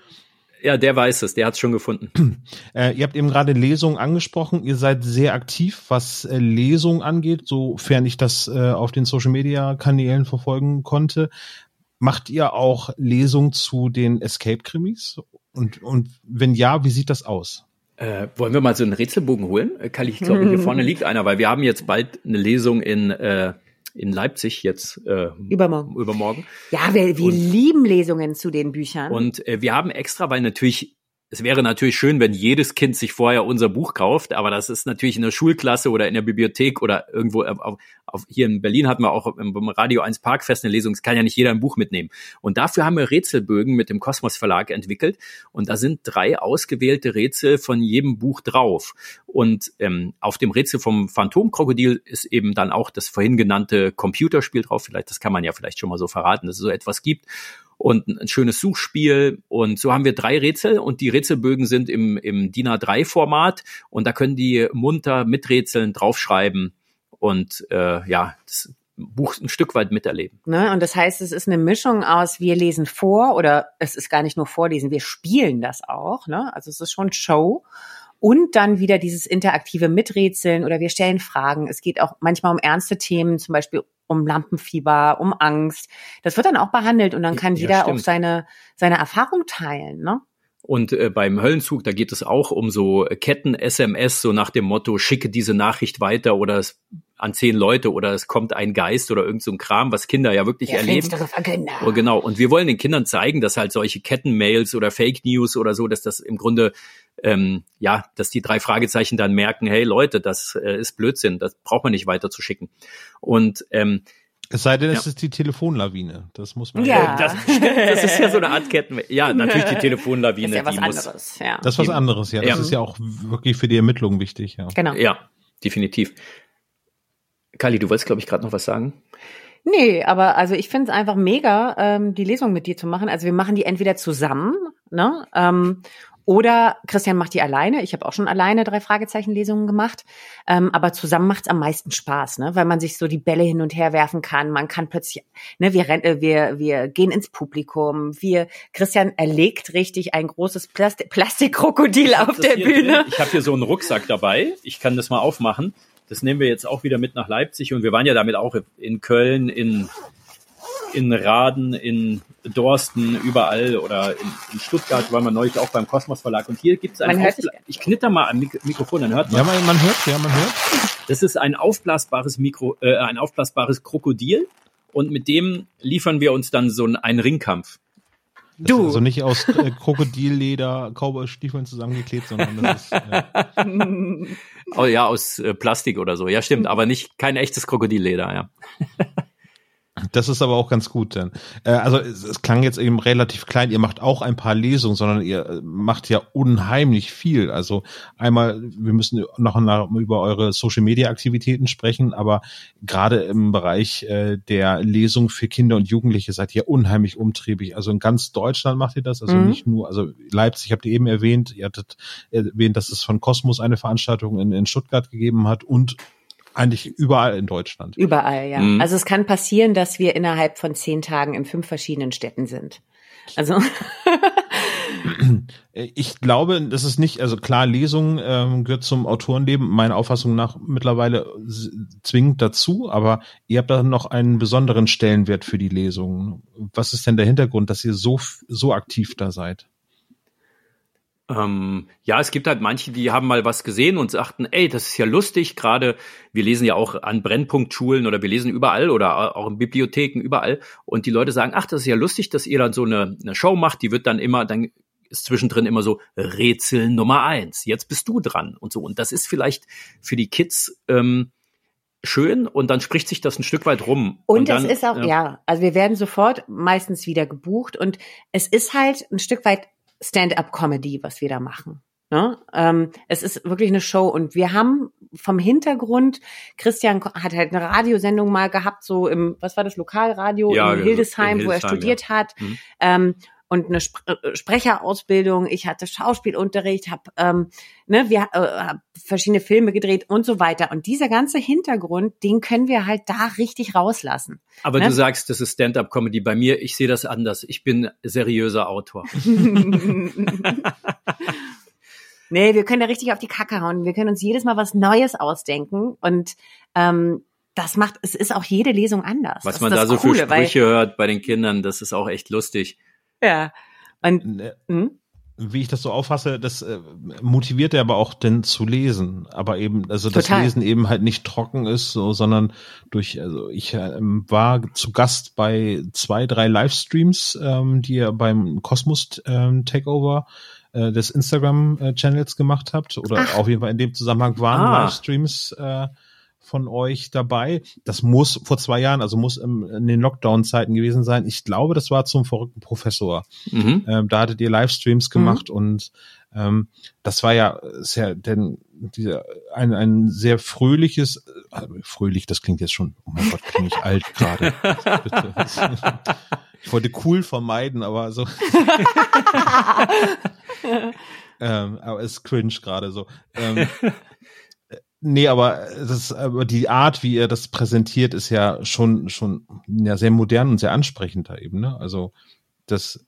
Ja, der weiß es, der hat es schon gefunden. Äh, ihr habt eben gerade Lesungen angesprochen. Ihr seid sehr aktiv, was äh, Lesungen angeht, sofern ich das äh, auf den Social Media Kanälen verfolgen konnte. Macht ihr auch Lesungen zu den Escape Krimis? Und, und wenn ja, wie sieht das aus? Äh, wollen wir mal so einen Rätselbogen holen? Äh, Kali, ich glaube, hier vorne liegt einer, weil wir haben jetzt bald eine Lesung in äh, in Leipzig jetzt äh, übermorgen. übermorgen. Ja, wir, wir und, lieben Lesungen zu den Büchern. Und äh, wir haben extra, weil natürlich es wäre natürlich schön, wenn jedes Kind sich vorher unser Buch kauft, aber das ist natürlich in der Schulklasse oder in der Bibliothek oder irgendwo auf, auf, hier in Berlin hatten wir auch im Radio 1 Parkfest eine Lesung, es kann ja nicht jeder ein Buch mitnehmen. Und dafür haben wir Rätselbögen mit dem Kosmos Verlag entwickelt und da sind drei ausgewählte Rätsel von jedem Buch drauf. Und ähm, auf dem Rätsel vom Phantomkrokodil ist eben dann auch das vorhin genannte Computerspiel drauf, vielleicht, das kann man ja vielleicht schon mal so verraten, dass es so etwas gibt und ein schönes Suchspiel. Und so haben wir drei Rätsel und die Rätselbögen sind im, im DIN A3-Format und da können die munter miträtseln, draufschreiben und äh, ja, das Buch ein Stück weit miterleben. Ne? Und das heißt, es ist eine Mischung aus, wir lesen vor oder es ist gar nicht nur vorlesen, wir spielen das auch. Ne? Also es ist schon Show. Und dann wieder dieses interaktive Miträtseln oder wir stellen Fragen. Es geht auch manchmal um ernste Themen, zum Beispiel um Lampenfieber, um Angst. Das wird dann auch behandelt und dann kann ja, jeder stimmt. auch seine, seine Erfahrung teilen, ne? Und äh, beim Höllenzug, da geht es auch um so Ketten-SMS, so nach dem Motto, schicke diese Nachricht weiter oder es an zehn Leute oder es kommt ein Geist oder irgend so ein Kram, was Kinder ja wirklich Der erleben. Verkünder. Oh, genau. Und wir wollen den Kindern zeigen, dass halt solche Kettenmails oder Fake News oder so, dass das im Grunde ähm, ja, dass die drei Fragezeichen dann merken, hey Leute, das äh, ist Blödsinn, das braucht man nicht weiter zu schicken. Und ähm, es sei denn, es ja. ist die Telefonlawine. Das muss man. Ja, das, das ist ja so eine Art Ketten. Ja, natürlich die Telefonlawine. Das ist ja was anderes. Muss, ja. Das ist was anderes. Ja, das ja. ist ja auch wirklich für die Ermittlungen wichtig. Ja. Genau. Ja, definitiv. Kali, du wolltest, glaube ich, gerade noch was sagen. Nee, aber also ich finde es einfach mega, ähm, die Lesung mit dir zu machen. Also wir machen die entweder zusammen, ne? Ähm, oder Christian macht die alleine. Ich habe auch schon alleine drei Fragezeichen-Lesungen gemacht. Ähm, aber zusammen macht's am meisten Spaß, ne? weil man sich so die Bälle hin und her werfen kann. Man kann plötzlich, ne, wir, äh, wir, wir gehen ins Publikum. Wir, Christian erlegt richtig ein großes Plasti Plastikkrokodil auf der Bühne. Drin. Ich habe hier so einen Rucksack dabei. Ich kann das mal aufmachen. Das nehmen wir jetzt auch wieder mit nach Leipzig und wir waren ja damit auch in Köln, in in Raden, in Dorsten, überall oder in, in Stuttgart waren wir neulich auch beim Kosmos Verlag. Und hier gibt es ein Ich knitter mal am Mik Mikrofon, dann hört man. Ja, man, man hört, ja, man hört. Das ist ein aufblasbares Mikro, äh, ein aufblasbares Krokodil. Und mit dem liefern wir uns dann so einen Ringkampf. Das du. also nicht aus äh, Krokodilleder, Cowboy-Stiefeln zusammengeklebt, sondern das ist. Äh oh, ja, aus äh, Plastik oder so. Ja, stimmt, aber nicht kein echtes Krokodilleder, ja. Das ist aber auch ganz gut dann. Äh, also es, es, klang jetzt eben relativ klein. Ihr macht auch ein paar Lesungen, sondern ihr äh, macht ja unheimlich viel. Also einmal, wir müssen noch über eure Social Media Aktivitäten sprechen, aber gerade im Bereich äh, der Lesung für Kinder und Jugendliche seid ihr unheimlich umtriebig. Also in ganz Deutschland macht ihr das, also mhm. nicht nur, also Leipzig habt ihr eben erwähnt, ihr hattet erwähnt, dass es von Kosmos eine Veranstaltung in, in Stuttgart gegeben hat und eigentlich überall in Deutschland. Überall, ja. Mhm. Also es kann passieren, dass wir innerhalb von zehn Tagen in fünf verschiedenen Städten sind. Also ich glaube, das ist nicht, also klar, Lesung ähm, gehört zum Autorenleben, meiner Auffassung nach mittlerweile zwingend dazu, aber ihr habt da noch einen besonderen Stellenwert für die Lesungen. Was ist denn der Hintergrund, dass ihr so, so aktiv da seid? Ähm, ja, es gibt halt manche, die haben mal was gesehen und sagten, ey, das ist ja lustig. Gerade wir lesen ja auch an Brennpunktschulen oder wir lesen überall oder auch in Bibliotheken überall. Und die Leute sagen, ach, das ist ja lustig, dass ihr dann so eine, eine Show macht. Die wird dann immer, dann ist zwischendrin immer so Rätsel Nummer eins. Jetzt bist du dran und so. Und das ist vielleicht für die Kids ähm, schön und dann spricht sich das ein Stück weit rum. Und, und dann, es ist auch, ja. ja, also wir werden sofort meistens wieder gebucht und es ist halt ein Stück weit Stand-up-Comedy, was wir da machen. Ne? Ähm, es ist wirklich eine Show und wir haben vom Hintergrund, Christian hat halt eine Radiosendung mal gehabt, so im, was war das, Lokalradio ja, in, Hildesheim, in Hildesheim, wo er studiert ja. hat. Mhm. Ähm, und eine Sp äh, Sprecherausbildung, ich hatte Schauspielunterricht, habe ähm, ne, wir äh, hab verschiedene Filme gedreht und so weiter. Und dieser ganze Hintergrund, den können wir halt da richtig rauslassen. Aber ne? du sagst, das ist Stand-up-Comedy. Bei mir, ich sehe das anders. Ich bin seriöser Autor. nee, wir können da richtig auf die Kacke hauen. Wir können uns jedes Mal was Neues ausdenken und ähm, das macht, es ist auch jede Lesung anders. Was man da so Coole, für Sprüche hört bei den Kindern, das ist auch echt lustig. Ja. Und, hm? Wie ich das so auffasse, das äh, motiviert er aber auch denn zu lesen. Aber eben, also das Total. Lesen eben halt nicht trocken ist, so, sondern durch, also ich äh, war zu Gast bei zwei, drei Livestreams, ähm, die er beim Kosmos ähm, Takeover äh, des Instagram-Channels gemacht habt oder Ach. auf jeden Fall in dem Zusammenhang waren ah. Livestreams äh, von euch dabei. Das muss vor zwei Jahren, also muss im, in den Lockdown-Zeiten gewesen sein. Ich glaube, das war zum verrückten Professor. Mhm. Ähm, da hattet ihr Livestreams gemacht mhm. und ähm, das war ja sehr, denn dieser, ein, ein sehr fröhliches, äh, fröhlich, das klingt jetzt schon, oh mein Gott, bin ich alt gerade. Ich wollte cool vermeiden, aber so. ähm, aber es ist cringe gerade so. Ähm, Nee, aber das, aber die Art, wie er das präsentiert, ist ja schon, schon, ja, sehr modern und sehr ansprechend da eben, ne? Also, das,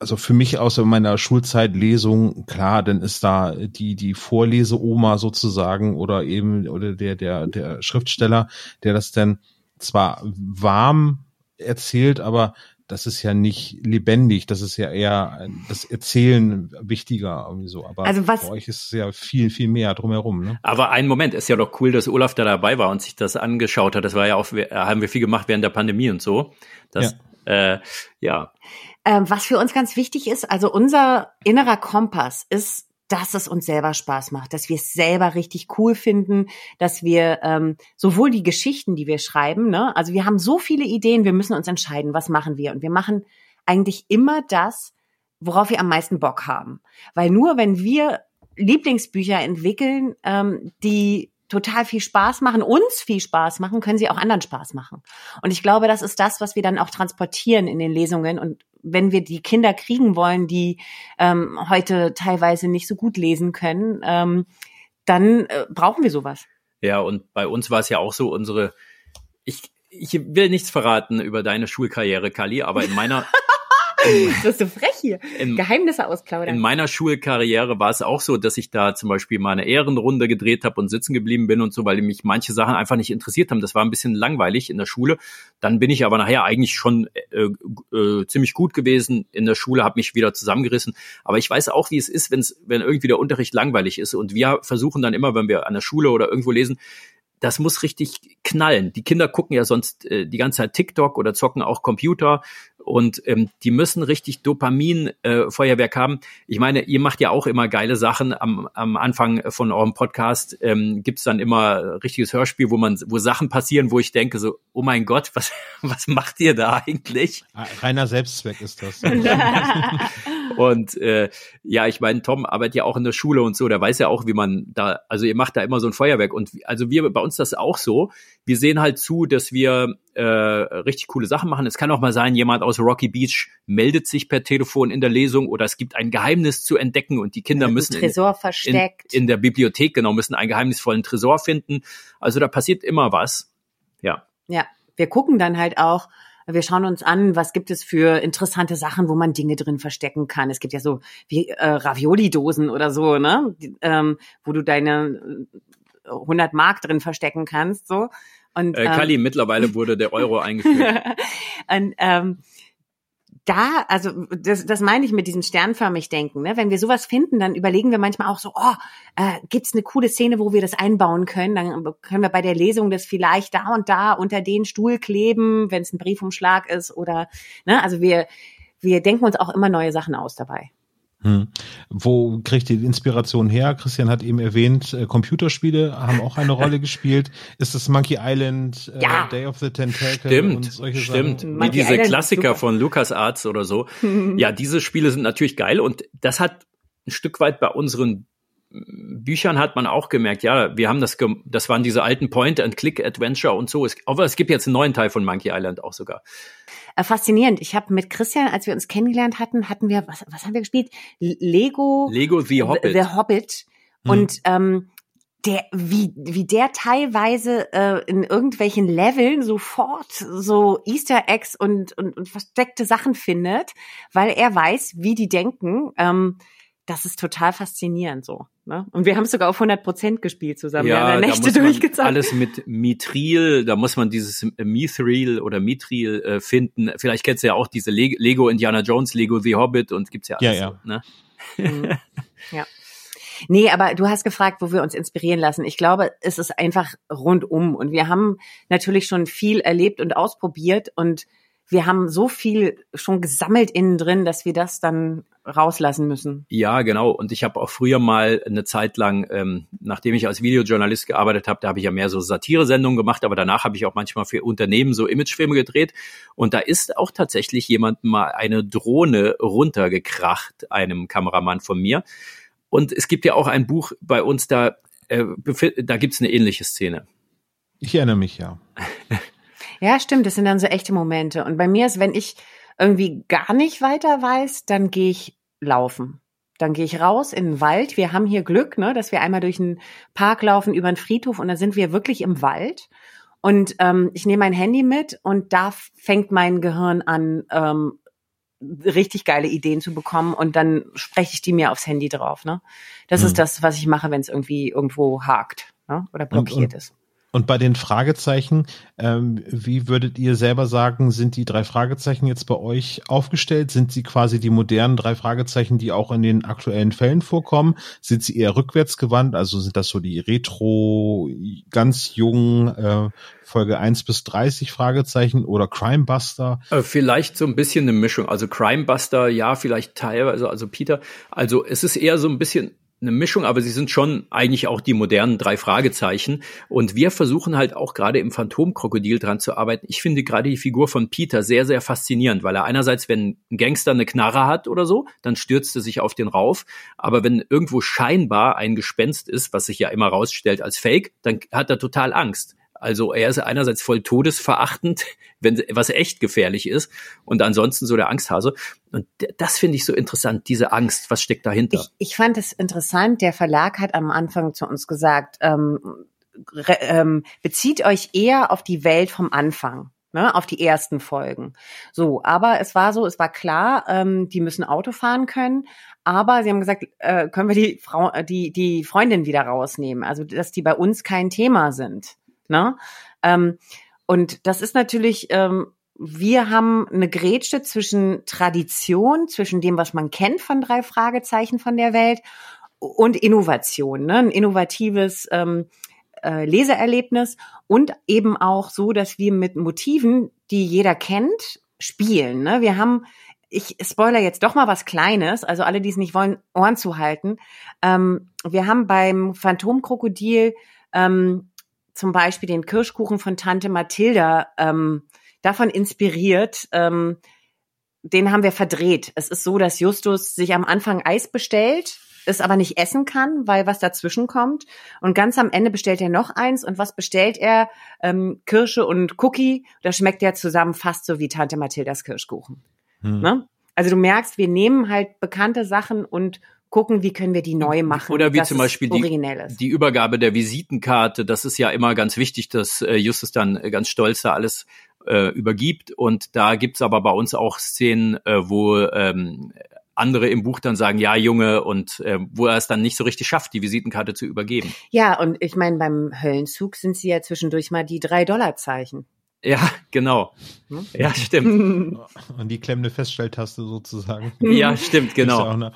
also für mich aus meiner Schulzeit Lesung, klar, dann ist da die, die Vorleseoma sozusagen oder eben, oder der, der, der Schriftsteller, der das dann zwar warm erzählt, aber das ist ja nicht lebendig, das ist ja eher das Erzählen wichtiger irgendwie so. Aber also was, bei euch ist ja viel, viel mehr drumherum. Ne? Aber ein Moment, ist ja doch cool, dass Olaf da dabei war und sich das angeschaut hat. Das war ja auch, haben wir viel gemacht während der Pandemie und so. Das, ja. Äh, ja. Ähm, was für uns ganz wichtig ist, also unser innerer Kompass ist dass es uns selber Spaß macht, dass wir es selber richtig cool finden, dass wir ähm, sowohl die Geschichten, die wir schreiben, ne, also wir haben so viele Ideen, wir müssen uns entscheiden, was machen wir. Und wir machen eigentlich immer das, worauf wir am meisten Bock haben. Weil nur wenn wir Lieblingsbücher entwickeln, ähm, die total viel Spaß machen, uns viel Spaß machen, können sie auch anderen Spaß machen. Und ich glaube, das ist das, was wir dann auch transportieren in den Lesungen. Und wenn wir die Kinder kriegen wollen, die ähm, heute teilweise nicht so gut lesen können, ähm, dann äh, brauchen wir sowas. Ja, und bei uns war es ja auch so, unsere, ich, ich will nichts verraten über deine Schulkarriere, Kali, aber in meiner das ist so frech hier. In, Geheimnisse ausplaudern. In meiner Schulkarriere war es auch so, dass ich da zum Beispiel mal eine Ehrenrunde gedreht habe und sitzen geblieben bin und so, weil mich manche Sachen einfach nicht interessiert haben. Das war ein bisschen langweilig in der Schule. Dann bin ich aber nachher eigentlich schon äh, äh, ziemlich gut gewesen in der Schule, habe mich wieder zusammengerissen. Aber ich weiß auch, wie es ist, wenn's, wenn irgendwie der Unterricht langweilig ist. Und wir versuchen dann immer, wenn wir an der Schule oder irgendwo lesen, das muss richtig knallen. Die Kinder gucken ja sonst äh, die ganze Zeit TikTok oder zocken auch Computer und ähm, die müssen richtig Dopamin-Feuerwerk äh, haben. Ich meine, ihr macht ja auch immer geile Sachen. Am, am Anfang von eurem Podcast ähm, gibt dann immer richtiges Hörspiel, wo man, wo Sachen passieren, wo ich denke so, oh mein Gott, was, was macht ihr da eigentlich? Reiner Selbstzweck ist das. und äh, ja, ich meine, Tom arbeitet ja auch in der Schule und so, der weiß ja auch, wie man da, also ihr macht da immer so ein Feuerwerk. Und also wir, bei uns das auch so. Wir sehen halt zu, dass wir äh, richtig coole Sachen machen. Es kann auch mal sein, jemand aus Rocky Beach meldet sich per Telefon in der Lesung oder es gibt ein Geheimnis zu entdecken und die Kinder ja, müssen Tresor in, versteckt. In, in der Bibliothek genau müssen einen geheimnisvollen Tresor finden. Also da passiert immer was. Ja. Ja, wir gucken dann halt auch, wir schauen uns an, was gibt es für interessante Sachen, wo man Dinge drin verstecken kann. Es gibt ja so wie äh, Ravioli-Dosen oder so, ne, Die, ähm, wo du deine 100 Mark drin verstecken kannst, so. Und, äh, Kali, ähm, mittlerweile wurde der Euro eingeführt. und, ähm, da, also das, das meine ich mit diesem sternförmig denken. Ne? Wenn wir sowas finden, dann überlegen wir manchmal auch so, oh, äh, gibt's eine coole Szene, wo wir das einbauen können? Dann können wir bei der Lesung das vielleicht da und da unter den Stuhl kleben, wenn es ein Briefumschlag ist oder, ne? Also wir wir denken uns auch immer neue Sachen aus dabei. Hm. Wo kriegt ihr die Inspiration her? Christian hat eben erwähnt, äh, Computerspiele haben auch eine Rolle gespielt. Ist das Monkey Island, äh, ja. Day of the Tentacle stimmt, und solche stimmt. Sachen? Wie diese Island Klassiker von LucasArts oder so. ja, diese Spiele sind natürlich geil und das hat ein Stück weit bei unseren Büchern hat man auch gemerkt, ja, wir haben das, das waren diese alten Point-and-Click-Adventure und so. aber es gibt jetzt einen neuen Teil von Monkey Island auch sogar. Äh, faszinierend. Ich habe mit Christian, als wir uns kennengelernt hatten, hatten wir, was, was haben wir gespielt? Lego. Lego The Hobbit. The Hobbit. Hm. Und ähm, der, wie, wie der teilweise äh, in irgendwelchen Leveln sofort so Easter Eggs und, und, und versteckte Sachen findet, weil er weiß, wie die denken. Ähm, das ist total faszinierend so. Ne? Und wir haben es sogar auf 100 Prozent gespielt zusammen. Ja, wir haben Nächte da muss man alles mit Mithril, da muss man dieses Mithril oder Mithril äh, finden. Vielleicht kennst du ja auch diese Le Lego Indiana Jones, Lego The Hobbit und gibt's ja alles. Ja, ja. So, ne? Mhm. ja. Nee, aber du hast gefragt, wo wir uns inspirieren lassen. Ich glaube, es ist einfach rundum. Und wir haben natürlich schon viel erlebt und ausprobiert und wir haben so viel schon gesammelt innen drin, dass wir das dann rauslassen müssen. Ja, genau. Und ich habe auch früher mal eine Zeit lang, ähm, nachdem ich als Videojournalist gearbeitet habe, da habe ich ja mehr so Satire-Sendungen gemacht, aber danach habe ich auch manchmal für Unternehmen so Imagefilme gedreht. Und da ist auch tatsächlich jemand mal eine Drohne runtergekracht, einem Kameramann von mir. Und es gibt ja auch ein Buch bei uns, da, äh, da gibt's eine ähnliche Szene. Ich erinnere mich, ja. ja, stimmt. Das sind dann so echte Momente. Und bei mir ist, wenn ich irgendwie gar nicht weiter weiß, dann gehe ich laufen. Dann gehe ich raus in den Wald. Wir haben hier Glück, ne, dass wir einmal durch einen Park laufen, über einen Friedhof und da sind wir wirklich im Wald. Und ähm, ich nehme mein Handy mit und da fängt mein Gehirn an, ähm, richtig geile Ideen zu bekommen und dann spreche ich die mir aufs Handy drauf. Ne? Das hm. ist das, was ich mache, wenn es irgendwie irgendwo hakt ne? oder blockiert und, und, ist. Und bei den Fragezeichen, ähm, wie würdet ihr selber sagen, sind die drei Fragezeichen jetzt bei euch aufgestellt? Sind sie quasi die modernen drei Fragezeichen, die auch in den aktuellen Fällen vorkommen? Sind sie eher rückwärtsgewandt? Also sind das so die Retro, ganz jungen äh, Folge 1 bis 30 Fragezeichen oder Crimebuster? Äh, vielleicht so ein bisschen eine Mischung. Also Crimebuster, ja, vielleicht teilweise, also Peter. Also es ist eher so ein bisschen eine Mischung, aber sie sind schon eigentlich auch die modernen drei Fragezeichen. Und wir versuchen halt auch gerade im Phantomkrokodil dran zu arbeiten. Ich finde gerade die Figur von Peter sehr, sehr faszinierend, weil er einerseits, wenn ein Gangster eine Knarre hat oder so, dann stürzt er sich auf den rauf. Aber wenn irgendwo scheinbar ein Gespenst ist, was sich ja immer rausstellt als Fake, dann hat er total Angst. Also er ist einerseits voll todesverachtend, wenn was echt gefährlich ist, und ansonsten so der Angsthase. Und das finde ich so interessant, diese Angst. Was steckt dahinter? Ich, ich fand es interessant. Der Verlag hat am Anfang zu uns gesagt, ähm, ähm, bezieht euch eher auf die Welt vom Anfang. Ne, auf die ersten Folgen. So, aber es war so, es war klar, ähm, die müssen Auto fahren können, aber sie haben gesagt, äh, können wir die Frau, die die Freundin wieder rausnehmen, also dass die bei uns kein Thema sind. Ne? Ähm, und das ist natürlich, ähm, wir haben eine Grätsche zwischen Tradition, zwischen dem, was man kennt von drei Fragezeichen von der Welt und Innovation, ne? ein innovatives ähm, äh, Leseerlebnis und eben auch so, dass wir mit Motiven, die jeder kennt, spielen. Ne? Wir haben ich spoiler jetzt doch mal was Kleines, also alle, die es nicht wollen, Ohren zu halten. Ähm, wir haben beim Phantomkrokodil ähm, zum Beispiel den Kirschkuchen von Tante Mathilda ähm, davon inspiriert. Ähm, den haben wir verdreht. Es ist so, dass Justus sich am Anfang Eis bestellt, es aber nicht essen kann, weil was dazwischen kommt. Und ganz am Ende bestellt er noch eins. Und was bestellt er? Ähm, Kirsche und Cookie. Da schmeckt er zusammen fast so wie Tante Mathildas Kirschkuchen. Hm. Ne? Also du merkst, wir nehmen halt bekannte Sachen und gucken, wie können wir die neu machen. Oder wie zum Beispiel die, die, Übergabe der Visitenkarte. Das ist ja immer ganz wichtig, dass äh, Justus dann äh, ganz stolz da alles äh, übergibt. Und da gibt's aber bei uns auch Szenen, äh, wo ähm, andere im Buch dann sagen, ja, Junge, und äh, wo er es dann nicht so richtig schafft, die Visitenkarte zu übergeben. Ja, und ich meine, beim Höllenzug sind sie ja zwischendurch mal die drei Dollarzeichen. Ja, genau. Hm? Ja, stimmt. Und die klemmende Feststelltaste sozusagen. Ja, stimmt, genau. Eine,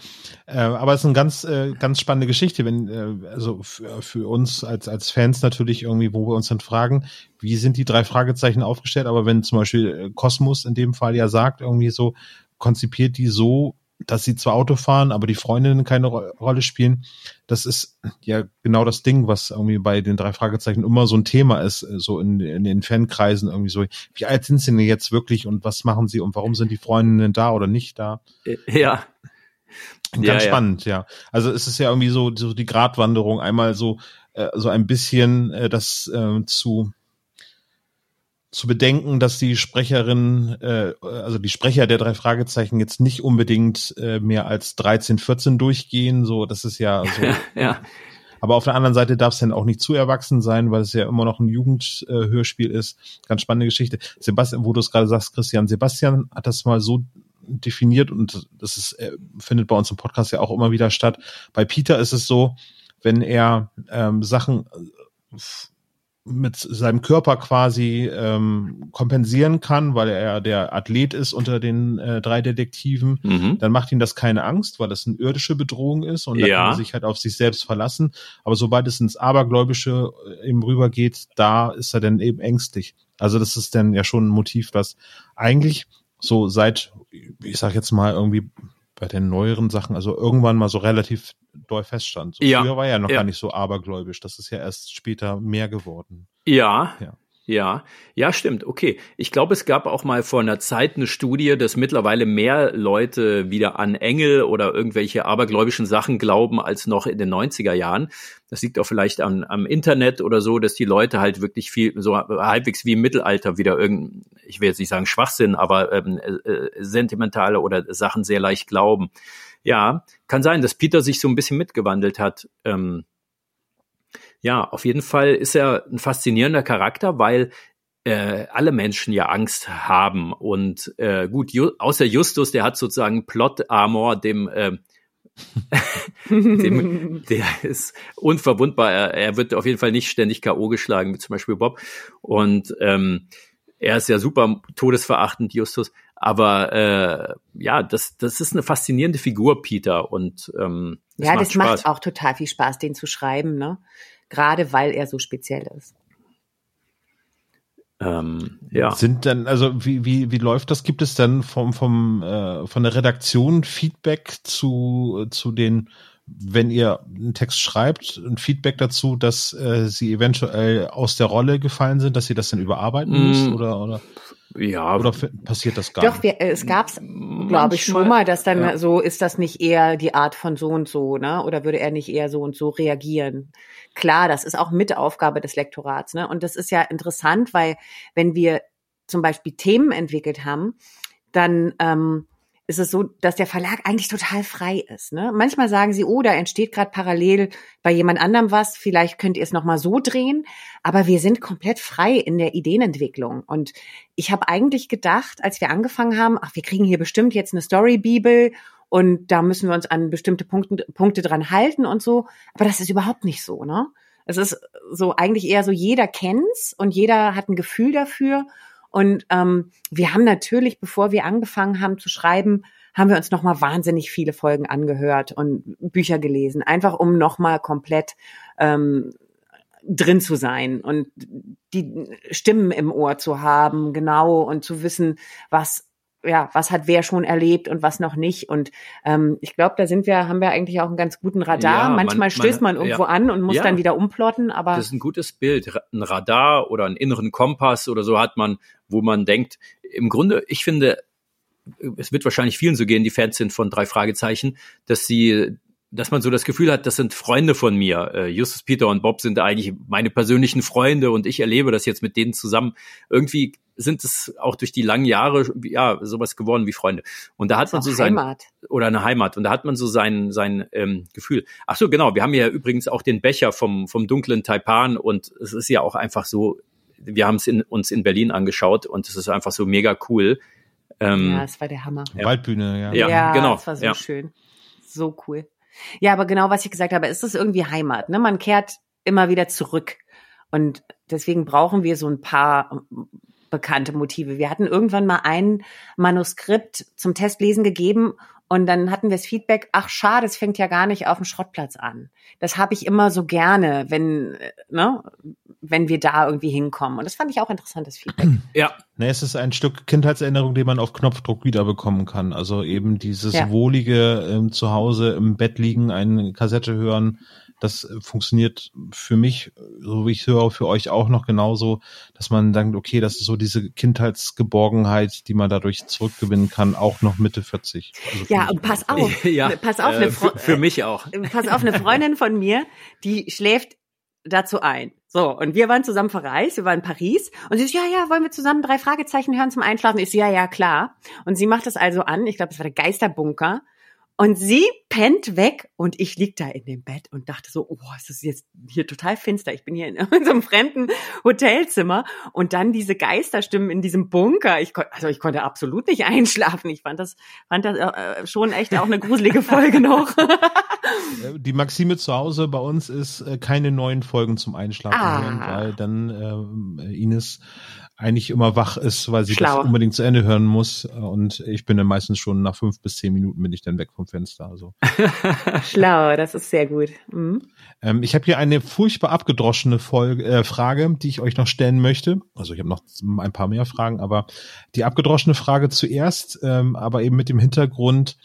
äh, aber es ist eine ganz, äh, ganz spannende Geschichte, wenn, äh, also für, für uns als, als Fans natürlich irgendwie, wo wir uns dann fragen, wie sind die drei Fragezeichen aufgestellt? Aber wenn zum Beispiel Kosmos in dem Fall ja sagt, irgendwie so, konzipiert die so, dass sie zwar Auto fahren, aber die Freundinnen keine Ro Rolle spielen. Das ist ja genau das Ding, was irgendwie bei den drei Fragezeichen immer so ein Thema ist, äh, so in, in den Fankreisen irgendwie so. Wie alt sind sie denn jetzt wirklich und was machen sie und warum sind die Freundinnen da oder nicht da? Äh, ja. Ganz ja, spannend, ja. ja. Also es ist ja irgendwie so, so die Gratwanderung, einmal so, äh, so ein bisschen äh, das äh, zu zu bedenken, dass die Sprecherin, äh, also die Sprecher der drei Fragezeichen jetzt nicht unbedingt äh, mehr als 13, 14 durchgehen. So, das ist ja so. ja. Aber auf der anderen Seite darf es dann auch nicht zu erwachsen sein, weil es ja immer noch ein Jugendhörspiel äh, ist. Ganz spannende Geschichte. Sebastian, wo du es gerade sagst, Christian, Sebastian hat das mal so definiert und das ist, äh, findet bei uns im Podcast ja auch immer wieder statt. Bei Peter ist es so, wenn er ähm, Sachen mit seinem Körper quasi ähm, kompensieren kann, weil er der Athlet ist unter den äh, drei Detektiven, mhm. dann macht ihn das keine Angst, weil das eine irdische Bedrohung ist und ja. da kann er sich halt auf sich selbst verlassen. Aber sobald es ins Abergläubische äh, eben rübergeht, da ist er dann eben ängstlich. Also das ist dann ja schon ein Motiv, was eigentlich so seit, ich sag jetzt mal irgendwie bei den neueren Sachen, also irgendwann mal so relativ doll feststand. So ja. Früher war ja noch ja. gar nicht so abergläubisch. Das ist ja erst später mehr geworden. Ja. ja. Ja, ja, stimmt. Okay. Ich glaube, es gab auch mal vor einer Zeit eine Studie, dass mittlerweile mehr Leute wieder an Engel oder irgendwelche abergläubischen Sachen glauben als noch in den 90er Jahren. Das liegt auch vielleicht am, am Internet oder so, dass die Leute halt wirklich viel, so halbwegs wie im Mittelalter wieder irgendein, ich will jetzt nicht sagen Schwachsinn, aber ähm, äh, äh sentimentale oder Sachen sehr leicht glauben. Ja, kann sein, dass Peter sich so ein bisschen mitgewandelt hat. Ähm, ja, auf jeden Fall ist er ein faszinierender Charakter, weil äh, alle Menschen ja Angst haben. Und äh, gut, Ju außer Justus, der hat sozusagen Plot-Armor, dem, äh, dem der ist unverwundbar. Er, er wird auf jeden Fall nicht ständig K.O. geschlagen, wie zum Beispiel Bob. Und ähm, er ist ja super todesverachtend, Justus. Aber äh, ja, das, das ist eine faszinierende Figur, Peter. Und ähm, das ja, macht das Spaß. macht auch total viel Spaß, den zu schreiben. Ne? Gerade weil er so speziell ist. Ähm, ja. Sind dann, also wie, wie, wie läuft das? Gibt es dann vom, vom, äh, von der Redaktion Feedback zu, zu den, wenn ihr einen Text schreibt, ein Feedback dazu, dass äh, sie eventuell aus der Rolle gefallen sind, dass ihr das dann überarbeiten mm. müsst oder, oder? Ja. Oder passiert das gar Doch, nicht? Wir, äh, es gab es, glaube ich, schon mal, dass dann ja. so, ist das nicht eher die Art von so und so, ne? Oder würde er nicht eher so und so reagieren? Klar, das ist auch mit Aufgabe des Lektorats, ne? Und das ist ja interessant, weil wenn wir zum Beispiel Themen entwickelt haben, dann ähm, ist es so, dass der Verlag eigentlich total frei ist. Ne? Manchmal sagen sie, oh, da entsteht gerade parallel bei jemand anderem was, vielleicht könnt ihr es nochmal so drehen, aber wir sind komplett frei in der Ideenentwicklung. Und ich habe eigentlich gedacht, als wir angefangen haben, ach, wir kriegen hier bestimmt jetzt eine Story-Bibel und da müssen wir uns an bestimmte Punkte, Punkte dran halten und so. Aber das ist überhaupt nicht so, ne? Es ist so eigentlich eher so, jeder kennt's und jeder hat ein Gefühl dafür. Und ähm, wir haben natürlich, bevor wir angefangen haben zu schreiben, haben wir uns nochmal wahnsinnig viele Folgen angehört und Bücher gelesen, einfach um nochmal komplett ähm, drin zu sein und die Stimmen im Ohr zu haben, genau, und zu wissen, was ja, was hat wer schon erlebt und was noch nicht. Und ähm, ich glaube, da sind wir, haben wir eigentlich auch einen ganz guten Radar. Ja, Manchmal man, stößt man, irgendwo ja. an und muss ja. dann wieder umplotten, aber. Das ist ein gutes Bild. Ein Radar oder einen inneren Kompass oder so hat man, wo man denkt, im Grunde, ich finde, es wird wahrscheinlich vielen so gehen, die Fans sind von drei Fragezeichen, dass sie dass man so das Gefühl hat, das sind Freunde von mir. Äh, Justus, Peter und Bob sind eigentlich meine persönlichen Freunde und ich erlebe das jetzt mit denen zusammen. Irgendwie sind es auch durch die langen Jahre ja sowas geworden wie Freunde. Und da hat man so sein Heimat. oder eine Heimat und da hat man so sein sein ähm, Gefühl. Ach so genau, wir haben ja übrigens auch den Becher vom vom dunklen Taipan und es ist ja auch einfach so. Wir haben es in, uns in Berlin angeschaut und es ist einfach so mega cool. Ähm, ja, es war der Hammer. Waldbühne, ja. Ja, ja genau. Das war so ja. schön. So cool. Ja, aber genau, was ich gesagt habe, ist das irgendwie Heimat. Ne? Man kehrt immer wieder zurück. Und deswegen brauchen wir so ein paar bekannte Motive. Wir hatten irgendwann mal ein Manuskript zum Testlesen gegeben und dann hatten wir das Feedback, ach schade, es fängt ja gar nicht auf dem Schrottplatz an. Das habe ich immer so gerne, wenn, ne, wenn wir da irgendwie hinkommen. Und das fand ich auch interessantes Feedback. Ja. Ne, es ist ein Stück Kindheitserinnerung, den man auf Knopfdruck wiederbekommen kann. Also eben dieses ja. wohlige ähm, Zuhause im Bett liegen, eine Kassette hören, das äh, funktioniert für mich, so wie ich höre, für euch auch noch genauso, dass man denkt, okay, das ist so diese Kindheitsgeborgenheit, die man dadurch zurückgewinnen kann, auch noch Mitte 40. Also ja, und pass auf, ja, pass auf, äh, für, für mich auch. Pass auf, eine Freundin von mir, die schläft dazu ein. So, und wir waren zusammen verreist, wir waren in Paris und sie ist, ja, ja, wollen wir zusammen drei Fragezeichen hören zum Einschlafen? Ich so, ja, ja, klar. Und sie macht das also an, ich glaube, das war der Geisterbunker Und sie pennt weg und ich lieg da in dem Bett und dachte so, oh, es ist jetzt hier total finster. Ich bin hier in, so einem fremden Hotelzimmer und dann diese Geisterstimmen in diesem Bunker. Ich also ich konnte absolut nicht einschlafen. Ich fand das, fand das äh, schon echt auch eine gruselige Folge noch. Die Maxime zu Hause bei uns ist äh, keine neuen Folgen zum Einschlafen ah. hören, weil dann äh, Ines eigentlich immer wach ist, weil sie Schlau. das unbedingt zu Ende hören muss. Und ich bin dann meistens schon nach fünf bis zehn Minuten bin ich dann weg vom Fenster. Also. Schlau, das ist sehr gut. Mhm. Ähm, ich habe hier eine furchtbar abgedroschene Folge, äh, Frage, die ich euch noch stellen möchte. Also ich habe noch ein paar mehr Fragen, aber die abgedroschene Frage zuerst, ähm, aber eben mit dem Hintergrund,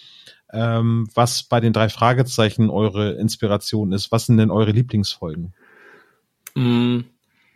ähm, was bei den drei Fragezeichen eure Inspiration ist. Was sind denn eure Lieblingsfolgen? Mhm.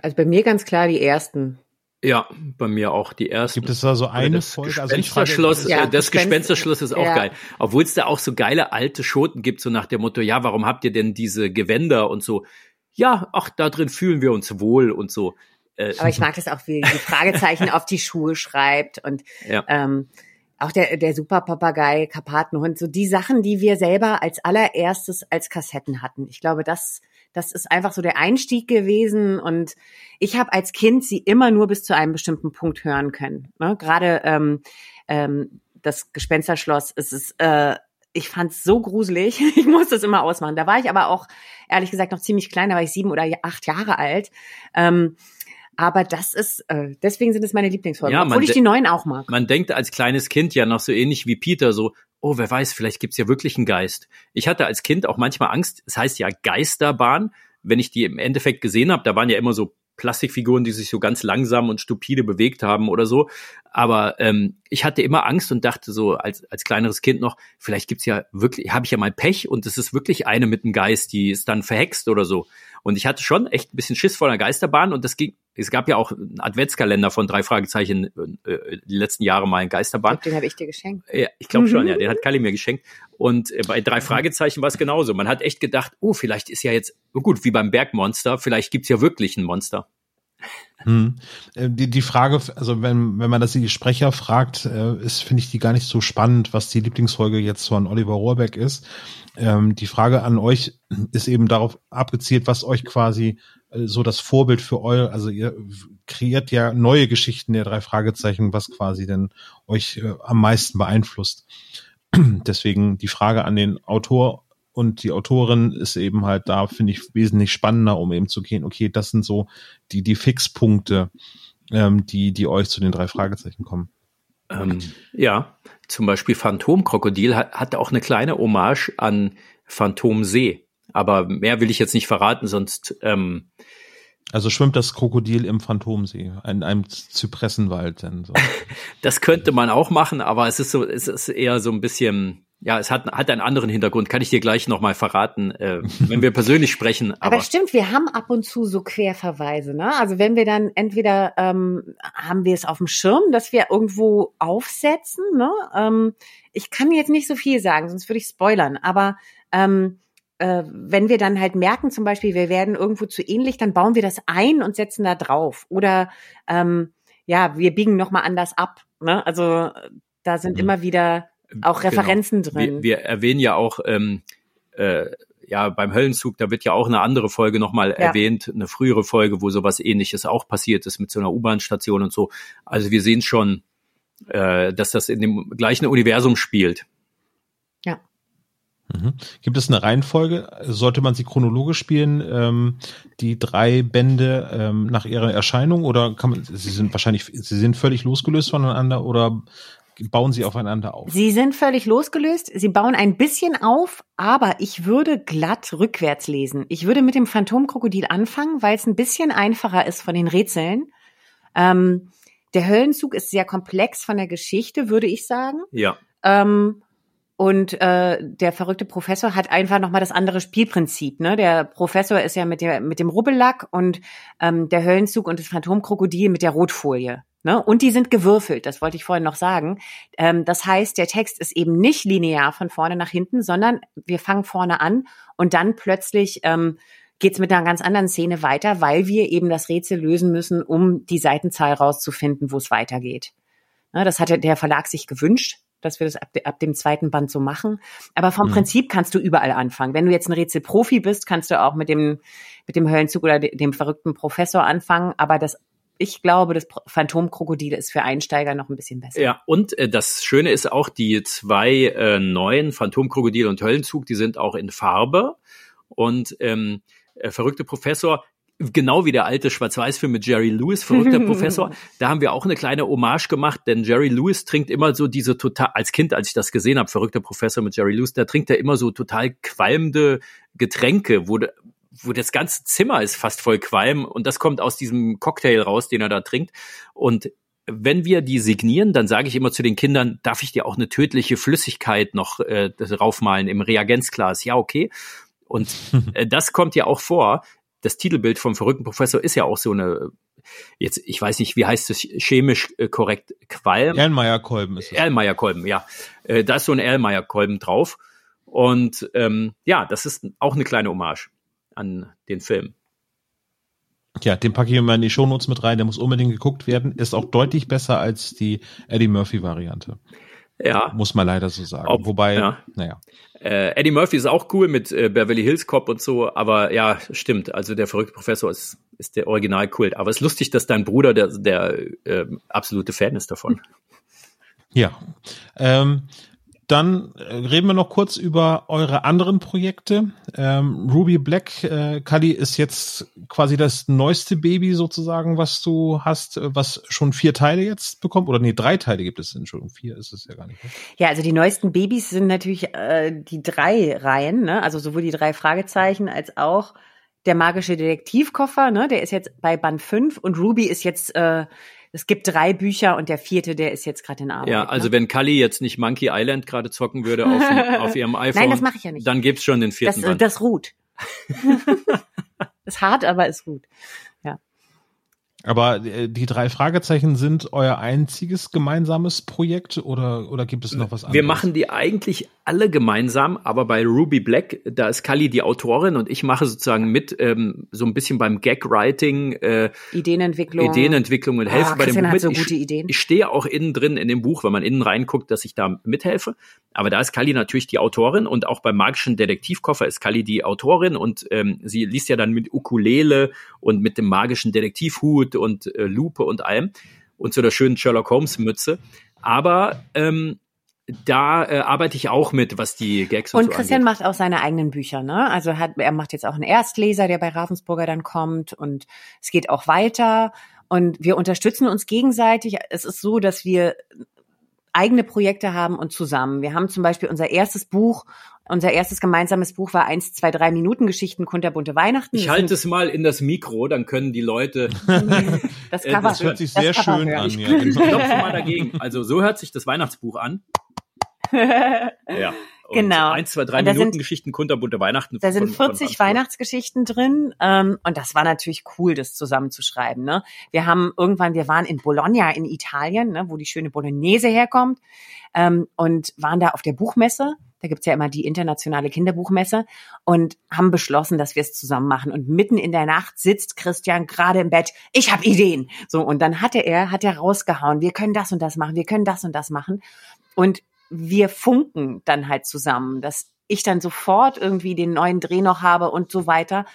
Also bei mir ganz klar die ersten. Ja, bei mir auch die erste. Gibt es da so eine das Folge? Also Gespensterschloss, ja, äh, das Gespensterschloss ist auch ja. geil. Obwohl es da auch so geile alte Schoten gibt, so nach dem Motto, ja, warum habt ihr denn diese Gewänder und so? Ja, ach, da drin fühlen wir uns wohl und so. Äh, Aber ich mag das auch, wie die Fragezeichen auf die Schuhe schreibt und ja. ähm, auch der, der Superpapagei, Karpatenhund, so die Sachen, die wir selber als allererstes als Kassetten hatten. Ich glaube, das das ist einfach so der Einstieg gewesen und ich habe als Kind sie immer nur bis zu einem bestimmten Punkt hören können. Ne? Gerade ähm, ähm, das Gespensterschloss, es ist, äh, ich fand's so gruselig, ich musste es immer ausmachen. Da war ich aber auch ehrlich gesagt noch ziemlich klein, da war ich sieben oder acht Jahre alt. Ähm, aber das ist, äh, deswegen sind es meine Lieblingsfolgen, ja, obwohl ich die neuen auch mag. Man denkt als kleines Kind ja noch so ähnlich wie Peter, so, oh, wer weiß, vielleicht gibt's ja wirklich einen Geist. Ich hatte als Kind auch manchmal Angst, es heißt ja Geisterbahn, wenn ich die im Endeffekt gesehen habe, da waren ja immer so Plastikfiguren, die sich so ganz langsam und stupide bewegt haben oder so. Aber ähm, ich hatte immer Angst und dachte so als, als kleineres Kind noch, vielleicht gibt's ja wirklich, habe ich ja mal Pech und es ist wirklich eine mit einem Geist, die ist dann verhext oder so. Und ich hatte schon echt ein bisschen Schiss vor einer Geisterbahn und das ging, es gab ja auch einen Adventskalender von drei Fragezeichen äh, die letzten Jahre mal in Geisterbahn. Den habe ich dir geschenkt. Ja, ich glaube schon, ja, den hat Kali mir geschenkt. Und äh, bei drei Fragezeichen war es genauso. Man hat echt gedacht, oh, vielleicht ist ja jetzt, oh gut, wie beim Bergmonster, vielleicht gibt's ja wirklich ein Monster. Hm. Äh, die, die Frage, also wenn, wenn man das die Sprecher fragt, äh, ist, finde ich die gar nicht so spannend, was die Lieblingsfolge jetzt von Oliver Rohrbeck ist. Ähm, die Frage an euch ist eben darauf abgezielt, was euch quasi äh, so das Vorbild für euer, also ihr kreiert ja neue Geschichten der drei Fragezeichen, was quasi denn euch am meisten beeinflusst. Deswegen die Frage an den Autor und die Autorin ist eben halt da, finde ich, wesentlich spannender, um eben zu gehen, okay, das sind so die, die Fixpunkte, ähm, die, die euch zu den drei Fragezeichen kommen. Ähm, ja, zum Beispiel Phantomkrokodil hat, hat auch eine kleine Hommage an Phantomsee. Aber mehr will ich jetzt nicht verraten, sonst. Ähm, also schwimmt das Krokodil im Phantomsee, in einem Zypressenwald. Dann so. das könnte man auch machen, aber es ist so, es ist eher so ein bisschen ja, es hat, hat einen anderen Hintergrund, kann ich dir gleich nochmal verraten, äh, wenn wir persönlich sprechen. Aber, aber stimmt, wir haben ab und zu so Querverweise, ne? Also wenn wir dann entweder ähm, haben wir es auf dem Schirm, dass wir irgendwo aufsetzen, ne? Ähm, ich kann jetzt nicht so viel sagen, sonst würde ich spoilern, aber ähm, äh, wenn wir dann halt merken, zum Beispiel, wir werden irgendwo zu ähnlich, dann bauen wir das ein und setzen da drauf. Oder ähm, ja, wir biegen nochmal anders ab. Ne? Also da sind mhm. immer wieder auch genau. Referenzen genau. drin. Wir, wir, erwähnen ja auch, ähm, äh, ja, beim Höllenzug, da wird ja auch eine andere Folge nochmal ja. erwähnt, eine frühere Folge, wo sowas ähnliches auch passiert ist mit so einer U-Bahn-Station und so. Also wir sehen schon, äh, dass das in dem gleichen Universum spielt. Ja. Mhm. Gibt es eine Reihenfolge? Sollte man sie chronologisch spielen, ähm, die drei Bände ähm, nach ihrer Erscheinung oder kann man, sie sind wahrscheinlich, sie sind völlig losgelöst voneinander oder bauen sie aufeinander auf? Sie sind völlig losgelöst. Sie bauen ein bisschen auf, aber ich würde glatt rückwärts lesen. Ich würde mit dem Phantomkrokodil anfangen, weil es ein bisschen einfacher ist von den Rätseln. Ähm, der Höllenzug ist sehr komplex von der Geschichte, würde ich sagen. Ja. Ähm, und äh, der verrückte Professor hat einfach nochmal das andere Spielprinzip. Ne? Der Professor ist ja mit, der, mit dem Rubbellack und ähm, der Höllenzug und das Phantomkrokodil mit der Rotfolie. Ne? Und die sind gewürfelt, das wollte ich vorhin noch sagen. Ähm, das heißt, der Text ist eben nicht linear von vorne nach hinten, sondern wir fangen vorne an und dann plötzlich ähm, geht es mit einer ganz anderen Szene weiter, weil wir eben das Rätsel lösen müssen, um die Seitenzahl rauszufinden, wo es weitergeht. Ne? Das hatte der Verlag sich gewünscht. dass wir das ab, ab dem zweiten Band so machen. Aber vom mhm. Prinzip kannst du überall anfangen. Wenn du jetzt ein Rätselprofi bist, kannst du auch mit dem, mit dem Höllenzug oder dem verrückten Professor anfangen. Aber das ich glaube, das Phantomkrokodil ist für Einsteiger noch ein bisschen besser. Ja, und äh, das Schöne ist auch, die zwei äh, neuen Phantomkrokodil und Höllenzug, die sind auch in Farbe. Und ähm, äh, verrückte Professor genau wie der alte Schwarz-Weiß-Film mit Jerry Lewis, verrückter Professor. Da haben wir auch eine kleine Hommage gemacht, denn Jerry Lewis trinkt immer so diese total, als Kind, als ich das gesehen habe, verrückter Professor mit Jerry Lewis, da trinkt er immer so total qualmende Getränke, wo, wo das ganze Zimmer ist fast voll Qualm und das kommt aus diesem Cocktail raus, den er da trinkt. Und wenn wir die signieren, dann sage ich immer zu den Kindern, darf ich dir auch eine tödliche Flüssigkeit noch äh, draufmalen im Reagenzglas? Ja, okay. Und äh, das kommt ja auch vor das Titelbild vom verrückten Professor ist ja auch so eine, jetzt, ich weiß nicht, wie heißt es chemisch äh, korrekt, Qualm? Erlenmeyer-Kolben ist es. Erlenmeyer-Kolben, ja. Äh, da ist so ein Erlenmeyer-Kolben drauf. Und ähm, ja, das ist auch eine kleine Hommage an den Film. Ja, den packe ich immer in die Shownotes mit rein. Der muss unbedingt geguckt werden. Ist auch deutlich besser als die Eddie Murphy-Variante. Ja. Muss man leider so sagen. Ob, Wobei, ja. naja. Äh, Eddie Murphy ist auch cool mit äh, Beverly Hills Cop und so, aber ja, stimmt. Also der verrückte Professor ist, ist der Originalkult. Aber es ist lustig, dass dein Bruder der, der äh, absolute Fan ist davon. Ja. Ähm, dann äh, reden wir noch kurz über eure anderen Projekte. Ähm, Ruby Black, äh, Kali, ist jetzt quasi das neueste Baby sozusagen, was du hast, äh, was schon vier Teile jetzt bekommt. Oder nee, drei Teile gibt es, Entschuldigung, vier ist es ja gar nicht. Ne? Ja, also die neuesten Babys sind natürlich äh, die drei Reihen, ne? also sowohl die drei Fragezeichen als auch der magische Detektivkoffer, ne? der ist jetzt bei Band 5 und Ruby ist jetzt äh, es gibt drei Bücher und der vierte, der ist jetzt gerade in Arbeit. Ja, also ne? wenn Kali jetzt nicht Monkey Island gerade zocken würde auf, auf ihrem iPhone, Nein, das mache ich ja nicht. dann gibt's schon den vierten das, Band. Das ruht. ist hart, aber ist gut. Aber äh, die drei Fragezeichen sind euer einziges gemeinsames Projekt oder, oder gibt es noch was anderes? Wir machen die eigentlich alle gemeinsam, aber bei Ruby Black, da ist Kali die Autorin und ich mache sozusagen mit ähm, so ein bisschen beim Gag-Writing, äh, Ideenentwicklung, Ideenentwicklung und helfe oh, bei dem Buch. So gute Ideen. Ich, ich stehe auch innen drin in dem Buch, wenn man innen reinguckt, dass ich da mithelfe. Aber da ist Kali natürlich die Autorin und auch beim magischen Detektivkoffer ist Kali die Autorin und ähm, sie liest ja dann mit Ukulele und mit dem magischen Detektivhut und äh, Lupe und allem und so der schönen Sherlock Holmes Mütze. Aber ähm, da äh, arbeite ich auch mit, was die Gags und, und so Christian angeht. macht auch seine eigenen Bücher, ne? Also hat er macht jetzt auch einen Erstleser, der bei Ravensburger dann kommt und es geht auch weiter und wir unterstützen uns gegenseitig. Es ist so, dass wir eigene Projekte haben und zusammen. Wir haben zum Beispiel unser erstes Buch, unser erstes gemeinsames Buch war eins, zwei, drei Minuten Geschichten kunterbunte Weihnachten. Ich halte es mal in das Mikro, dann können die Leute. das, Cover, das hört sich sehr schön hören. an. Ich ja, genau. klopfe mal dagegen. Also so hört sich das Weihnachtsbuch an. Ja. Und genau. Eins, zwei, drei Minuten sind, Geschichten, kunterbunte Weihnachten. Da sind 40 von Weihnachtsgeschichten drin. Ähm, und das war natürlich cool, das zusammenzuschreiben. Ne? Wir haben irgendwann, wir waren in Bologna in Italien, ne, wo die schöne Bolognese herkommt, ähm, und waren da auf der Buchmesse. Da gibt's ja immer die internationale Kinderbuchmesse und haben beschlossen, dass wir es zusammen machen. Und mitten in der Nacht sitzt Christian gerade im Bett. Ich habe Ideen. So und dann hatte er, hat er rausgehauen. Wir können das und das machen. Wir können das und das machen. Und wir funken dann halt zusammen, dass ich dann sofort irgendwie den neuen Dreh noch habe und so weiter.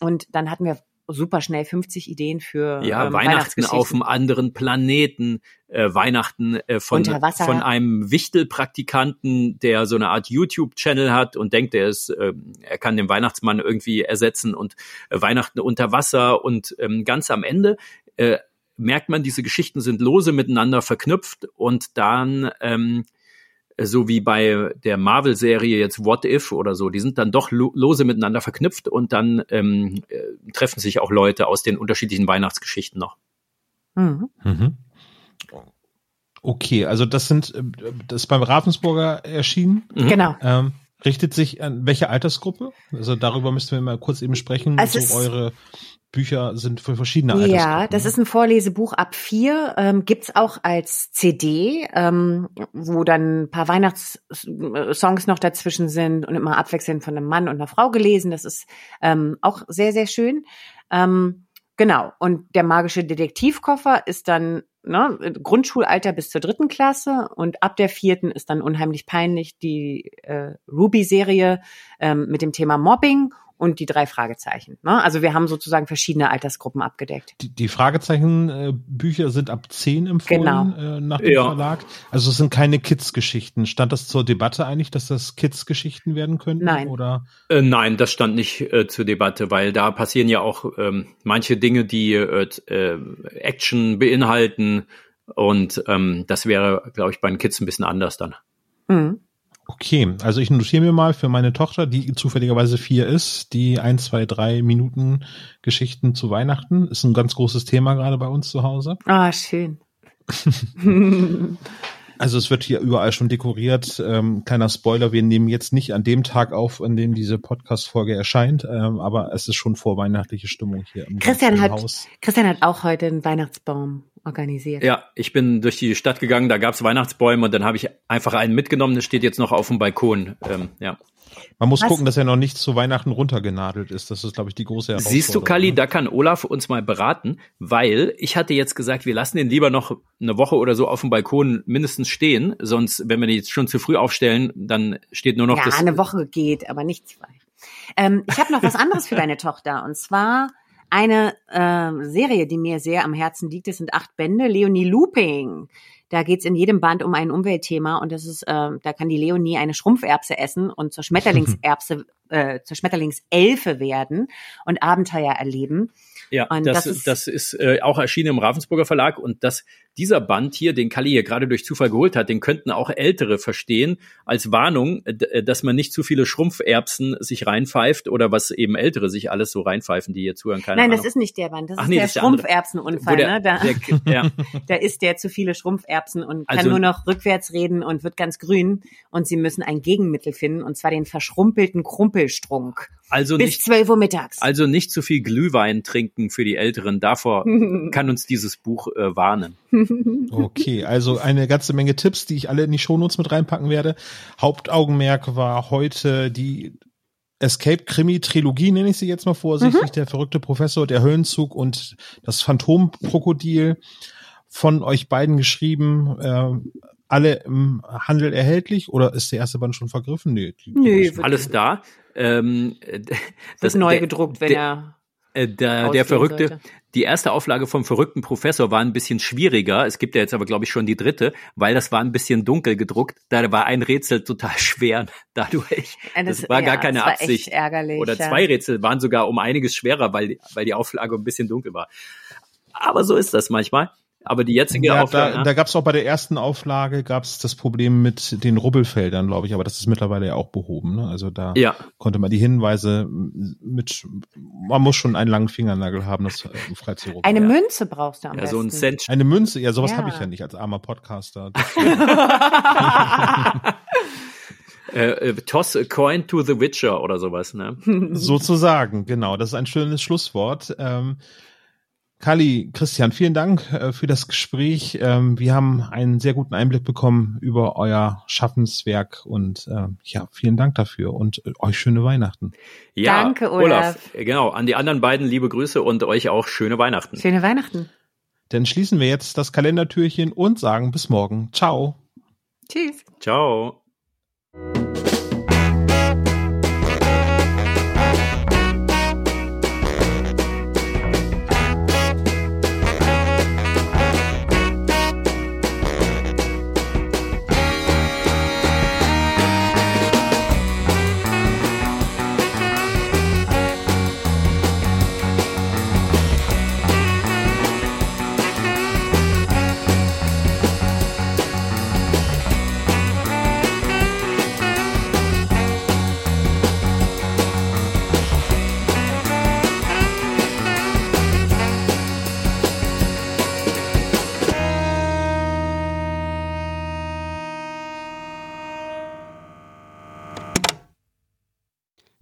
Und dann hatten wir super schnell 50 Ideen für ja, ähm, Weihnachten auf einem anderen Planeten, äh, Weihnachten äh, von, von einem Wichtelpraktikanten, der so eine Art YouTube-Channel hat und denkt, er ist, äh, er kann den Weihnachtsmann irgendwie ersetzen und äh, Weihnachten unter Wasser. Und ähm, ganz am Ende äh, merkt man, diese Geschichten sind lose miteinander verknüpft und dann ähm, so wie bei der Marvel-Serie jetzt What If oder so, die sind dann doch lose miteinander verknüpft und dann ähm, äh, treffen sich auch Leute aus den unterschiedlichen Weihnachtsgeschichten noch. Mhm. Mhm. Okay, also das sind äh, das ist beim Ravensburger erschienen. Mhm. Genau. Ähm, richtet sich an welche Altersgruppe? Also darüber müssten wir mal kurz eben sprechen. Also so eure Bücher sind für verschiedene Altersgruppen. Ja, das ist ein Vorlesebuch ab vier, ähm, gibt's auch als CD, ähm, wo dann ein paar Weihnachtssongs noch dazwischen sind und immer abwechselnd von einem Mann und einer Frau gelesen. Das ist ähm, auch sehr, sehr schön. Ähm, Genau. Und der magische Detektivkoffer ist dann ne, Grundschulalter bis zur dritten Klasse und ab der vierten ist dann unheimlich peinlich die äh, Ruby-Serie ähm, mit dem Thema Mobbing und die drei Fragezeichen. Ne? Also wir haben sozusagen verschiedene Altersgruppen abgedeckt. Die, die Fragezeichen-Bücher sind ab zehn empfohlen genau. äh, nach dem ja. Verlag. Also es sind keine Kids-Geschichten. Stand das zur Debatte eigentlich, dass das Kids-Geschichten werden könnten? Nein. Oder? Äh, nein, das stand nicht äh, zur Debatte, weil da passieren ja auch ähm, manche Dinge, die äh, äh Action beinhalten. Und ähm, das wäre, glaube ich, bei den Kids ein bisschen anders dann. Mhm. Okay, also ich notiere mir mal für meine Tochter, die zufälligerweise vier ist, die ein, zwei, drei Minuten Geschichten zu Weihnachten. Ist ein ganz großes Thema gerade bei uns zu Hause. Ah, schön. also es wird hier überall schon dekoriert. Ähm, kleiner Spoiler, wir nehmen jetzt nicht an dem Tag auf, an dem diese Podcast-Folge erscheint, ähm, aber es ist schon vorweihnachtliche Stimmung hier im Christian hat, Haus. Christian hat auch heute einen Weihnachtsbaum organisiert. Ja, ich bin durch die Stadt gegangen, da gab's Weihnachtsbäume und dann habe ich einfach einen mitgenommen, der steht jetzt noch auf dem Balkon. Ähm, ja. Man muss Was? gucken, dass er noch nicht zu Weihnachten runtergenadelt ist. Das ist, glaube ich, die große Herausforderung. Siehst du, Kali, ne? da kann Olaf uns mal beraten, weil ich hatte jetzt gesagt, wir lassen den lieber noch eine Woche oder so auf dem Balkon mindestens stehen. Sonst, wenn wir den jetzt schon zu früh aufstellen, dann steht nur noch ja, das. Ja, eine Woche geht, aber nicht zwei. Ähm, ich habe noch was anderes für deine Tochter. Und zwar eine äh, Serie, die mir sehr am Herzen liegt. Das sind acht Bände. Leonie Looping. Da geht's in jedem Band um ein Umweltthema und das ist, äh, da kann die Leonie eine Schrumpferbse essen und zur Schmetterlingserbse, äh, zur Schmetterlingselfe werden und Abenteuer erleben. Ja, und das, das ist, das ist äh, auch erschienen im Ravensburger Verlag und das, dieser Band hier, den Kali hier gerade durch Zufall geholt hat, den könnten auch Ältere verstehen als Warnung, äh, dass man nicht zu viele Schrumpferbsen sich reinpfeift oder was eben Ältere sich alles so reinpfeifen, die hier zuhören. Keine Nein, Ahnung. das ist nicht der Band, das Ach, ist nee, der Schrumpferbsenunfall. Der, ne? da, der, ja. da isst der zu viele Schrumpferbsen und kann also, nur noch rückwärts reden und wird ganz grün und sie müssen ein Gegenmittel finden und zwar den verschrumpelten Krumpelstrunk. Also bis nicht, 12 Uhr mittags. Also nicht zu viel Glühwein trinken für die Älteren. Davor kann uns dieses Buch äh, warnen. Okay, also eine ganze Menge Tipps, die ich alle in die Shownotes mit reinpacken werde. Hauptaugenmerk war heute die Escape-Krimi-Trilogie, nenne ich sie jetzt mal vorsichtig. Mhm. Der verrückte Professor, der Höllenzug und das Phantom-Krokodil von euch beiden geschrieben. Äh, alle im Handel erhältlich oder ist der erste Band schon vergriffen? Nee, nee alles da. Ähm, das neu gedruckt, wenn der, er äh, der, der verrückte, sollte. die erste Auflage vom verrückten Professor war ein bisschen schwieriger. Es gibt ja jetzt aber, glaube ich, schon die dritte, weil das war ein bisschen dunkel gedruckt. Da war ein Rätsel total schwer dadurch. Das, das war ja, gar keine war Absicht. ärgerlich, Oder zwei ja. Rätsel waren sogar um einiges schwerer, weil, weil die Auflage ein bisschen dunkel war. Aber so ist das manchmal. Aber die jetzige ja, Auflage. Da, da gab es auch bei der ersten Auflage gab es das Problem mit den Rubbelfeldern, glaube ich, aber das ist mittlerweile ja auch behoben. Ne? Also da ja. konnte man die Hinweise mit, man muss schon einen langen Fingernagel haben, das äh, frei zu rubbeln. Eine ja. Münze brauchst du am ja, besten. So ein Cent. Eine Münze, ja, sowas ja. habe ich ja nicht als armer Podcaster. Äh, äh, toss a coin to the Witcher oder sowas, ne? Sozusagen, genau. Das ist ein schönes Schlusswort. Ähm, Kali, Christian, vielen Dank äh, für das Gespräch. Ähm, wir haben einen sehr guten Einblick bekommen über euer Schaffenswerk und äh, ja, vielen Dank dafür und äh, euch schöne Weihnachten. Ja, Danke, Olaf. Olaf. Genau, an die anderen beiden liebe Grüße und euch auch schöne Weihnachten. Schöne Weihnachten. Dann schließen wir jetzt das Kalendertürchen und sagen bis morgen. Ciao. Tschüss. Ciao.